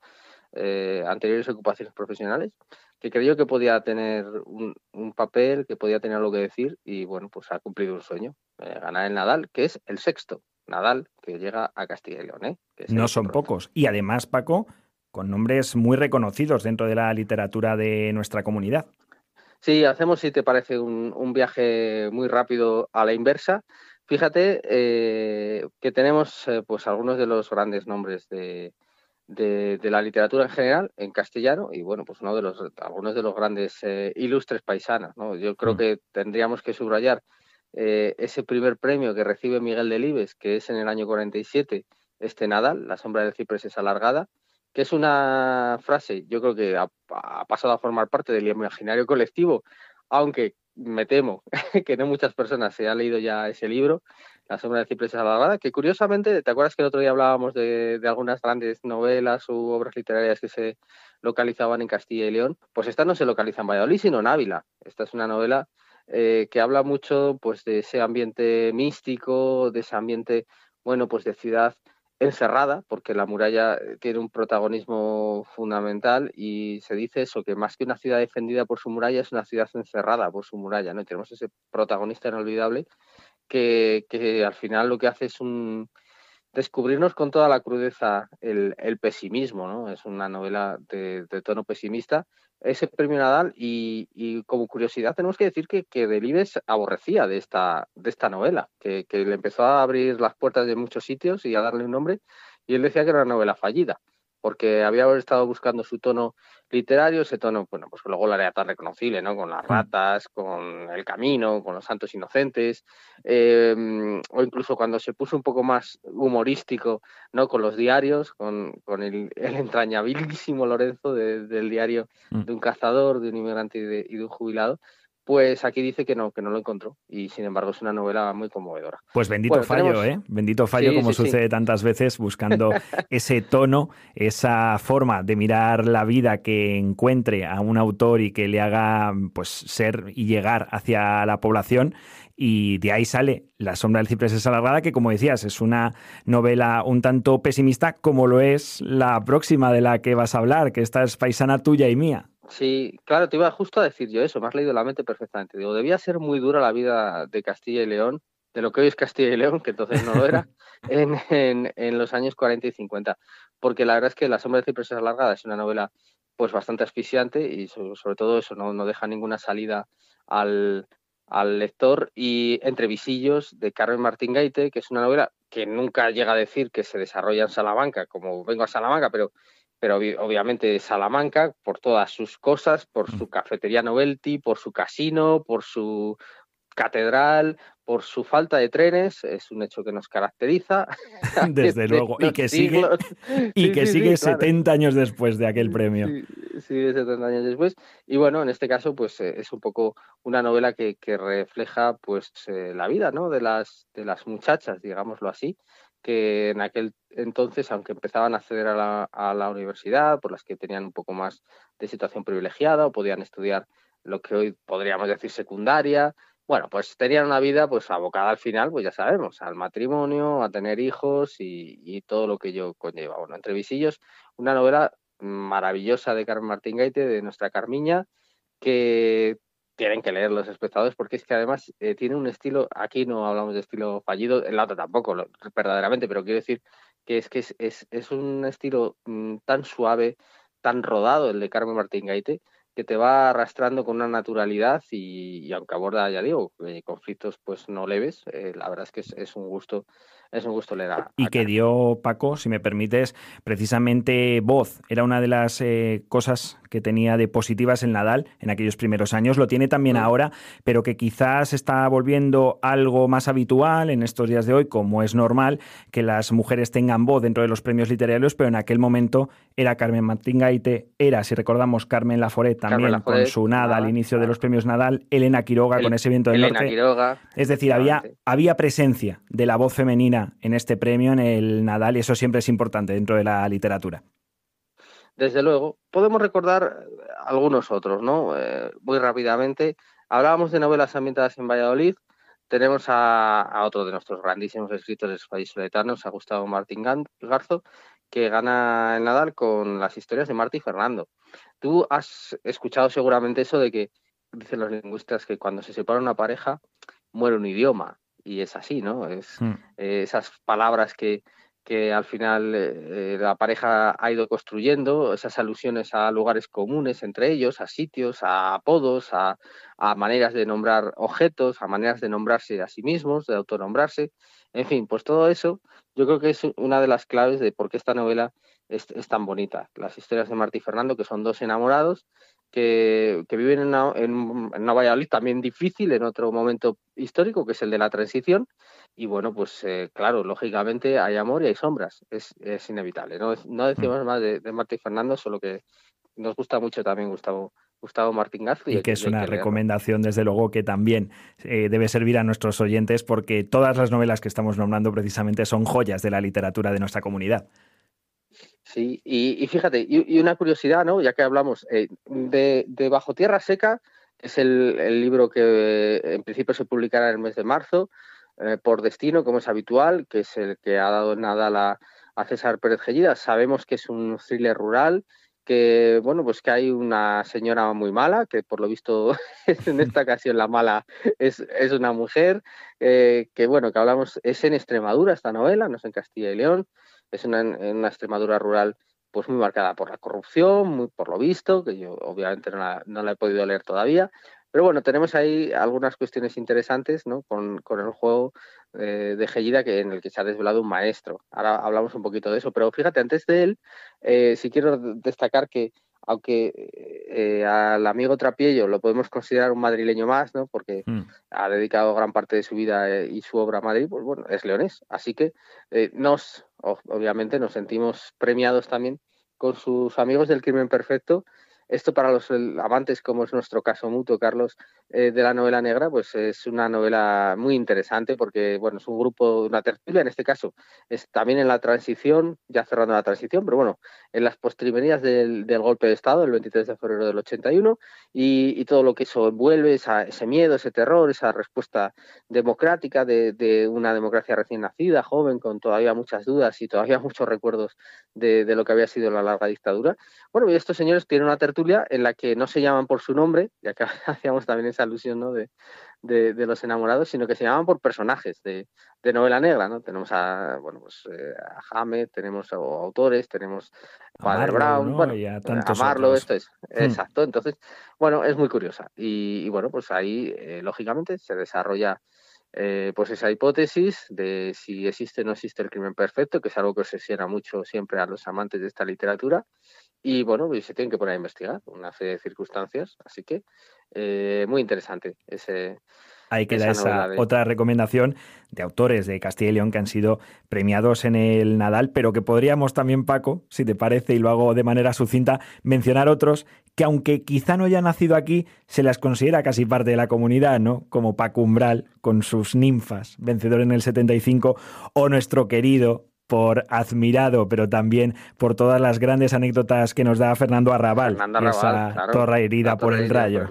S9: eh, anteriores ocupaciones profesionales, que creyó que podía tener un, papel, que podía tener algo que decir y bueno, pues ha cumplido un sueño, eh, ganar el Nadal, que es el sexto Nadal que llega a Castilla y León. ¿eh?
S1: no son pocos. Y además, Paco, con nombres muy reconocidos dentro de la literatura de nuestra comunidad.
S9: Sí, hacemos, si te parece, un, viaje muy rápido a la inversa. Fíjate que tenemos pues algunos de los grandes nombres de, de, la literatura en general en castellano y bueno, pues uno de los algunos de los grandes eh, ilustres paisanos. ¿no? Yo creo mm. que tendríamos que subrayar eh, ese primer premio que recibe Miguel Delibes, que es en el año 47, este Nadal, La sombra del ciprés es alargada, que es una frase, yo creo que ha, pasado a formar parte del imaginario colectivo, aunque me temo que no muchas personas se han leído ya ese libro, la sombra de ciprés alargada, que curiosamente, ¿te acuerdas que el otro día hablábamos de, algunas grandes novelas u obras literarias que se localizaban en Castilla y León? Pues esta no se localiza en Valladolid, sino en Ávila. Esta es una novela eh, que habla mucho pues, de ese ambiente místico, de ese ambiente, bueno, pues de ciudad encerrada, porque la muralla tiene un protagonismo fundamental y se dice eso, que más que una ciudad defendida por su muralla es una ciudad encerrada por su muralla, ¿no? tenemos ese protagonista inolvidable que, al final lo que hace es un descubrirnos con toda la crudeza el, pesimismo, ¿no? Es una novela de, tono pesimista. Ese premio Nadal, y, como curiosidad tenemos que decir que, que Delibes aborrecía de esta, de esta novela, que, que le empezó a abrir las puertas de muchos sitios y a darle un nombre, y él decía que era una novela fallida porque había estado buscando su tono literario, ese tono, bueno, pues luego la era tan reconocible, ¿no? Con las mm. ratas, con el camino, con los santos inocentes, em, o incluso cuando se puso un poco más humorístico, ¿no? Con los diarios, con, el, entrañabilísimo Lorenzo del diario mm. de un cazador, de un inmigrante y de un jubilado, pues aquí dice que no, que no lo encontró. Y sin embargo es una novela muy conmovedora.
S1: Pues bendito fallo, ¿eh? Bendito fallo, como sucede tantas veces, buscando ese tono, esa forma de mirar la vida que encuentre a un autor y que le haga pues ser y llegar hacia la población. Y de ahí sale La sombra del ciprés es alargada, que como decías, es una novela un tanto pesimista, como lo es la próxima de la que vas a hablar, que esta es paisana tuya y mía.
S9: Sí, claro, te iba justo a decir yo eso, me has leído la mente perfectamente. Digo, debía ser muy dura la vida de Castilla y León, de lo que hoy es Castilla y León, que entonces no lo era, en, en, los años 40 y 50. Porque la verdad es que La sombra de cipreses alargada es una novela pues bastante asfixiante y sobre, todo eso no, no, deja ninguna salida al, al lector. Y Entre visillos de Carmen Martín Gaite, que es una novela que nunca llega a decir que se desarrolla en Salamanca, como vengo a Salamanca, pero pero obviamente Salamanca por todas sus cosas, por su cafetería Novelty, por su casino, por su catedral, por su falta de trenes, es un hecho que nos caracteriza.
S1: Desde luego, y que sigue, y que sigue 70 años después de aquel premio.
S9: Sí, 70 años después. Y bueno, en este caso, pues eh, es un poco una novela que, que refleja pues eh, la vida ¿no? de, las, de las muchachas, digámoslo así, que en aquel entonces, aunque empezaban a acceder a la, universidad, por las que tenían un poco más de situación privilegiada o podían estudiar lo que hoy podríamos decir secundaria, bueno, pues tenían una vida pues abocada al final, pues ya sabemos, al matrimonio, a tener hijos y, todo lo que ello conlleva. Bueno, Entre Visillos, una novela maravillosa de Carmen Martín Gaite, de nuestra Carmiña, que tienen que leer los espectadores porque es que además eh, tiene un estilo, aquí no hablamos de estilo fallido, en la otra tampoco, verdaderamente, pero quiero decir que es que es, es, es un estilo mm, tan suave, tan rodado el de Carmen Martín Gaite, que te va arrastrando con una naturalidad y, aunque aborda, ya digo, eh, conflictos pues no leves, eh, la verdad es que es, un gusto es un gusto leer a,
S1: Y que dio, Paco, si me permites, precisamente voz. Era una de las eh, cosas que tenía de positivas el Nadal en aquellos primeros años. Lo tiene también mm. ahora, pero que quizás está volviendo algo más habitual en estos días de hoy, como es normal que las mujeres tengan voz dentro de los premios literarios, pero en aquel momento era Carmen Martín Gaite, era, si recordamos, Carmen Laforet también con su Nada al inicio de los premios Nadal, Elena Quiroga con ese viento del
S9: Elena
S1: norte.
S9: Quiroga,
S1: es decir, había, había presencia de la voz femenina en este premio, en el Nadal, y eso siempre es importante dentro de la literatura.
S9: Desde luego, podemos recordar algunos otros, ¿no? Eh, muy rápidamente. Hablábamos de novelas ambientadas en Valladolid. Tenemos a, otro de nuestros grandísimos escritores vallisoletanos, a Gustavo Martín Garzo, que gana el Nadal con las historias de Marta y Fernando. Tú has escuchado seguramente eso de que dicen los lingüistas que cuando se separa una pareja muere un idioma. Y es así, ¿no? Es, hmm. eh, esas palabras que, que al final eh, la pareja ha ido construyendo, esas alusiones a lugares comunes entre ellos, a sitios, a apodos, a, maneras de nombrar objetos, a maneras de nombrarse a sí mismos, de autonombrarse, en fin, pues todo eso yo creo que es una de las claves de por qué esta novela es, tan bonita. Las historias de Martí y Fernando, que son dos enamorados que, viven en una, en una Valladolid también difícil, en otro momento histórico, que es el de la transición, y bueno, pues eh, claro, lógicamente hay amor y hay sombras, es, inevitable. No, no decimos mm. más de, de y Fernando, solo que nos gusta mucho también Gustavo, Gustavo Martín García.
S1: Y que es una recomendación, desde luego, que también eh, debe servir a nuestros oyentes, porque todas las novelas que estamos nombrando precisamente son joyas de la literatura de nuestra comunidad.
S9: Sí, y, fíjate, y, una curiosidad, ¿no? Ya que hablamos eh, de, Bajo Tierra Seca, es el, libro que en principio se publicará en el mes de marzo, eh, por destino, como es habitual, que es el que ha dado nada a César Pérez Gellida. Sabemos que es un thriller rural, que bueno, pues que hay una señora muy mala, que por lo visto en esta ocasión la mala es, es una mujer, eh, que bueno, que hablamos, es en Extremadura esta novela, no es en Castilla y León, es una, una Extremadura rural pues muy marcada por la corrupción, muy por lo visto, que yo obviamente no la, no he podido leer todavía, pero bueno, tenemos ahí algunas cuestiones interesantes ¿no? con, el juego eh, de Gellida que, en el que se ha desvelado un maestro. Ahora hablamos un poquito de eso, pero fíjate, antes de él, eh, sí quiero destacar que aunque eh, al amigo Trapiello lo podemos considerar un madrileño más, ¿no? porque mm. ha dedicado gran parte de su vida y su obra a Madrid, pues bueno, es leonés. Así que nos, obviamente, nos sentimos premiados también con sus amigos del crimen perfecto esto para los amantes, como es nuestro caso mutuo, Carlos, eh, de la novela negra, pues es una novela muy interesante porque, bueno, es un grupo, una tertulia en este caso, es también en la transición, ya cerrando la transición, pero bueno, en las postrimerías del, golpe de Estado, el 23 de febrero del 81, y, todo lo que eso envuelve, ese miedo, ese terror, esa respuesta democrática de, una democracia recién nacida, joven, con todavía muchas dudas y todavía muchos recuerdos de, de lo que había sido la larga dictadura. Bueno, y estos señores tienen una tertulia en la que no se llaman por su nombre, ya que hacíamos también esa alusión ¿no? de, de, los enamorados, sino que se llaman por personajes de, de novela negra, ¿no? Tenemos a, bueno, pues, eh, a Jame, tenemos autores, tenemos a Padre Brown, bueno, a, Marlo, esto es, hmm. exacto. Entonces, bueno, es muy curiosa. Y, bueno, pues ahí, eh, lógicamente, se desarrolla eh, pues esa hipótesis de si existe o no existe el crimen perfecto, que es algo que obsesiona mucho siempre a los amantes de esta literatura. Y bueno, pues se tienen que poner a investigar una serie de circunstancias. Así que eh, muy interesante ese.
S1: Ahí queda esa, otra recomendación de autores de Castilla y León que han sido premiados en el Nadal, pero que podríamos también, Paco, si te parece, y lo hago de manera sucinta, mencionar otros que aunque quizá no haya nacido aquí, se las considera casi parte de la comunidad, ¿no? Como Paco Umbral con sus ninfas, vencedor en el 75, o nuestro querido por admirado, pero también por todas las grandes anécdotas que nos da Fernando Arrabal, esa torre herida, por, el rayo.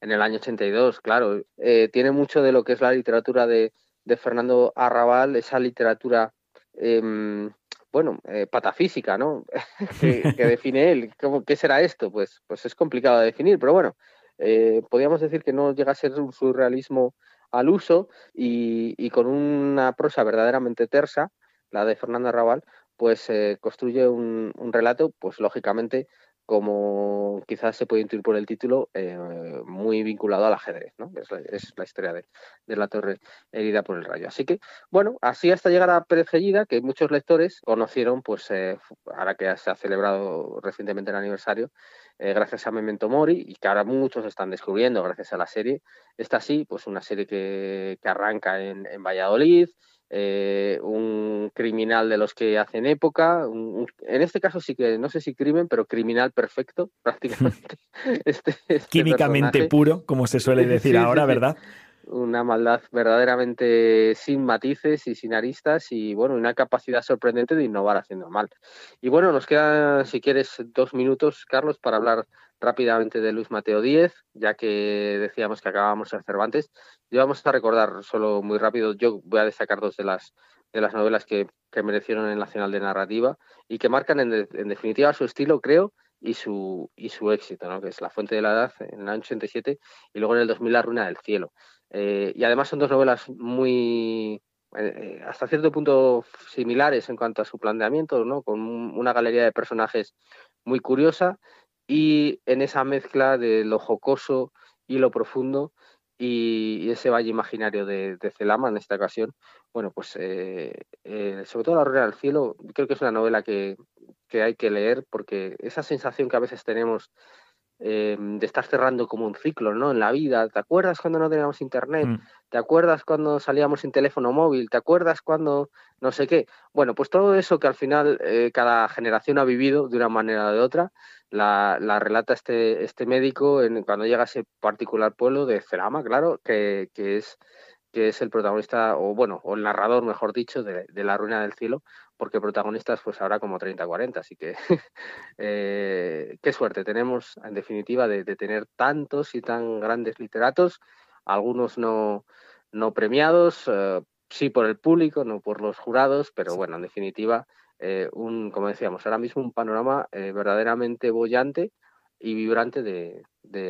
S9: En el año 82, claro. Eh, tiene mucho de lo que es la literatura de, Fernando Arrabal, esa literatura, em, bueno, eh, patafísica, ¿no? que, define él. ¿Qué será esto? Pues, pues es complicado de definir, pero bueno, eh, podríamos decir que no llega a ser un surrealismo al uso y, con una prosa verdaderamente tersa, la de Fernando Arrabal, pues eh, construye un, relato, pues lógicamente como quizás se puede intuir por el título, eh, muy vinculado al ajedrez, ¿no? Es la, historia de, la torre herida por el rayo. Así que, bueno, así hasta llegar a Pérez Gellida, que muchos lectores conocieron, pues eh, ahora que se ha celebrado recientemente el aniversario, gracias a Memento Mori, y que ahora muchos están descubriendo gracias a la serie. Esta sí, pues una serie que, que arranca en, en Valladolid, eh, un criminal de los que hacen época, en este caso sí que no sé si crimen, pero criminal perfecto, prácticamente. Este, este,
S1: Químicamente puro, como se suele decir ahora, ¿verdad?
S9: Una maldad verdaderamente sin matices y sin aristas y bueno, una capacidad sorprendente de innovar haciendo mal. Y bueno, nos quedan, si quieres, dos minutos, Carlos, para hablar rápidamente de Luis Mateo Díez, ya que decíamos que acabábamos en Cervantes. Y vamos a recordar solo muy rápido, yo voy a destacar dos de las, de las novelas que, merecieron el Nacional de Narrativa y que marcan en, definitiva su estilo, creo, y su, y su éxito, ¿no? que es La Fuente de la Edad en el año 87 y luego en el 2000 La Ruina del Cielo. Eh, y además son dos novelas muy, eh, hasta cierto punto similares en cuanto a su planteamiento, ¿no? con una galería de personajes muy curiosa y en esa mezcla de lo jocoso y lo profundo y, ese valle imaginario de, Celama en esta ocasión, bueno, pues eh, eh, sobre todo La Rueda del Cielo, creo que es una novela que, que, hay que leer porque esa sensación que a veces tenemos eh, de estar cerrando como un ciclo, ¿no? En la vida. ¿Te acuerdas cuando no teníamos internet? Mm. ¿Te acuerdas cuando salíamos sin teléfono móvil? ¿Te acuerdas cuando no sé qué? Bueno, pues todo eso que al final cada generación ha vivido de una manera o de otra, la, relata este, este médico en, cuando llega a ese particular pueblo de Cerama, claro, que, es que es el protagonista, o bueno, o el narrador, mejor dicho, de, La Ruina del Cielo, porque protagonistas pues ahora como 30, 40, así que eh, qué suerte tenemos, en definitiva, de, tener tantos y tan grandes literatos, algunos no, no premiados, eh, sí por el público, no por los jurados, pero bueno, en definitiva, eh, un, como decíamos, ahora mismo un panorama verdaderamente bollante y vibrante de,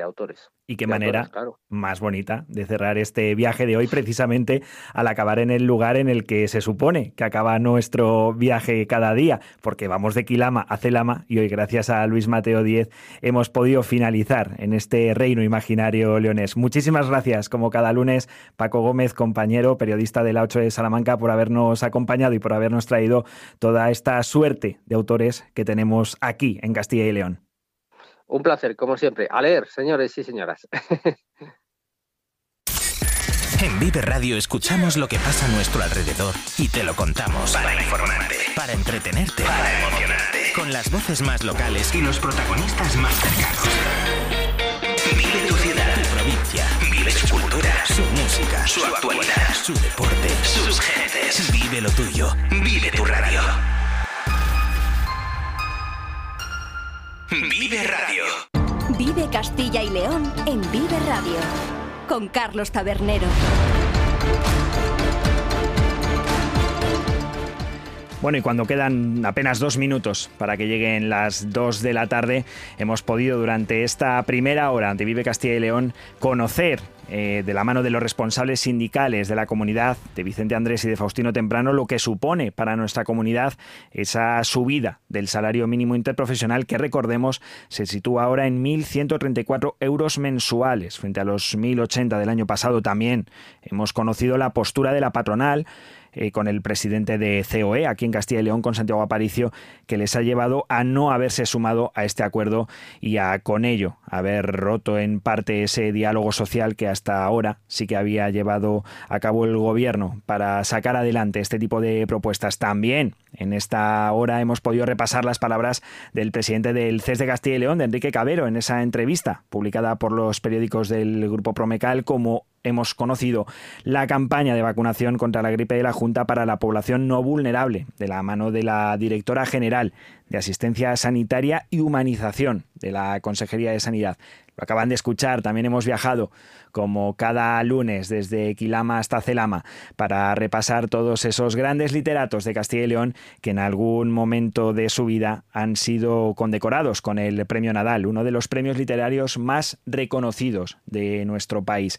S9: autores.
S1: Y qué manera más bonita de cerrar este viaje de hoy, precisamente al acabar en el lugar en el que se supone que acaba nuestro viaje cada día, porque vamos de Quilama a Celama y hoy, gracias a Luis Mateo Díez, hemos podido finalizar en este reino imaginario leonés. Muchísimas gracias, como cada lunes, Paco Gómez, compañero, periodista de la 8 de Salamanca, por habernos acompañado y por habernos traído toda esta suerte de autores que tenemos aquí en Castilla y León.
S9: Un placer, como siempre. A leer, señores y señoras.
S2: En Vive Radio escuchamos lo que pasa a nuestro alrededor y te lo contamos. Para informarte, para entretenerte, para emocionarte. Con las voces más locales y los protagonistas más cercanos. Vive tu ciudad, tu provincia. Vive su cultura, su música, su actualidad, su deporte, sus gentes. Vive lo tuyo. Vive tu radio. Vive Radio.
S10: Vive Castilla y León en Vive Radio. Con Carlos Tabernero.
S1: Bueno, y cuando quedan apenas dos minutos para que lleguen las dos de la tarde, hemos podido durante esta primera hora de Vive Castilla y León conocer eh, de la mano de los responsables sindicales de la comunidad, de Vicente Andrés y de Faustino Temprano, lo que supone para nuestra comunidad esa subida del salario mínimo interprofesional que recordemos se sitúa ahora en 1.134 euros mensuales frente a los 1.080 del año pasado también. Hemos conocido la postura de la patronal eh, con el presidente de COE aquí en Castilla y León, con Santiago Aparicio, que les ha llevado a no haberse sumado a este acuerdo y a con ello haber roto en parte ese diálogo social que hasta ahora sí que había llevado a cabo el gobierno para sacar adelante este tipo de propuestas. También en esta hora hemos podido repasar las palabras del presidente del CES de Castilla y León, de Enrique Cabero, en esa entrevista publicada por los periódicos del Grupo Promecal como hemos conocido la campaña de vacunación contra la gripe de la Junta para la población no vulnerable, de la mano de la directora general de Asistencia Sanitaria y Humanización de la Consejería de Sanidad, Lo acaban de escuchar, también hemos viajado como cada lunes desde Quilama hasta Celama para repasar todos esos grandes literatos de Castilla y León que en algún momento de su vida han sido condecorados con el Premio Nadal, uno de los premios literarios más reconocidos de nuestro país.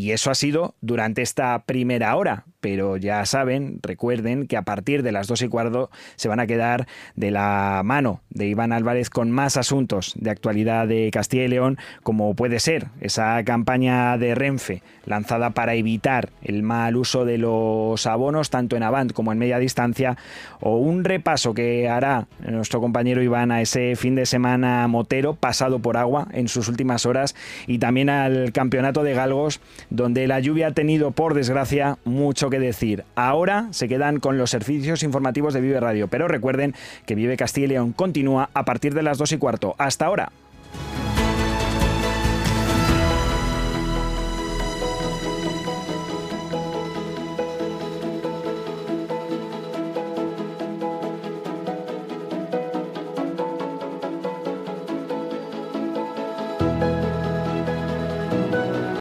S1: Y eso ha sido durante esta primera hora, pero ya saben, recuerden que a partir de las dos y cuarto se van a quedar de la mano de Iván Álvarez con más asuntos de actualidad de Castilla y León, como puede ser esa campaña de Renfe lanzada para evitar el mal uso de los abonos tanto en Avant como en media distancia, o un repaso que hará nuestro compañero Iván a ese fin de semana motero pasado por agua en sus últimas horas y también al campeonato de galgos donde la lluvia ha tenido, por desgracia, mucho que decir. Ahora se quedan con los servicios informativos de Vive Radio, pero recuerden que Vive Castilla y León continúa a partir de las 2 y cuarto. Hasta ahora.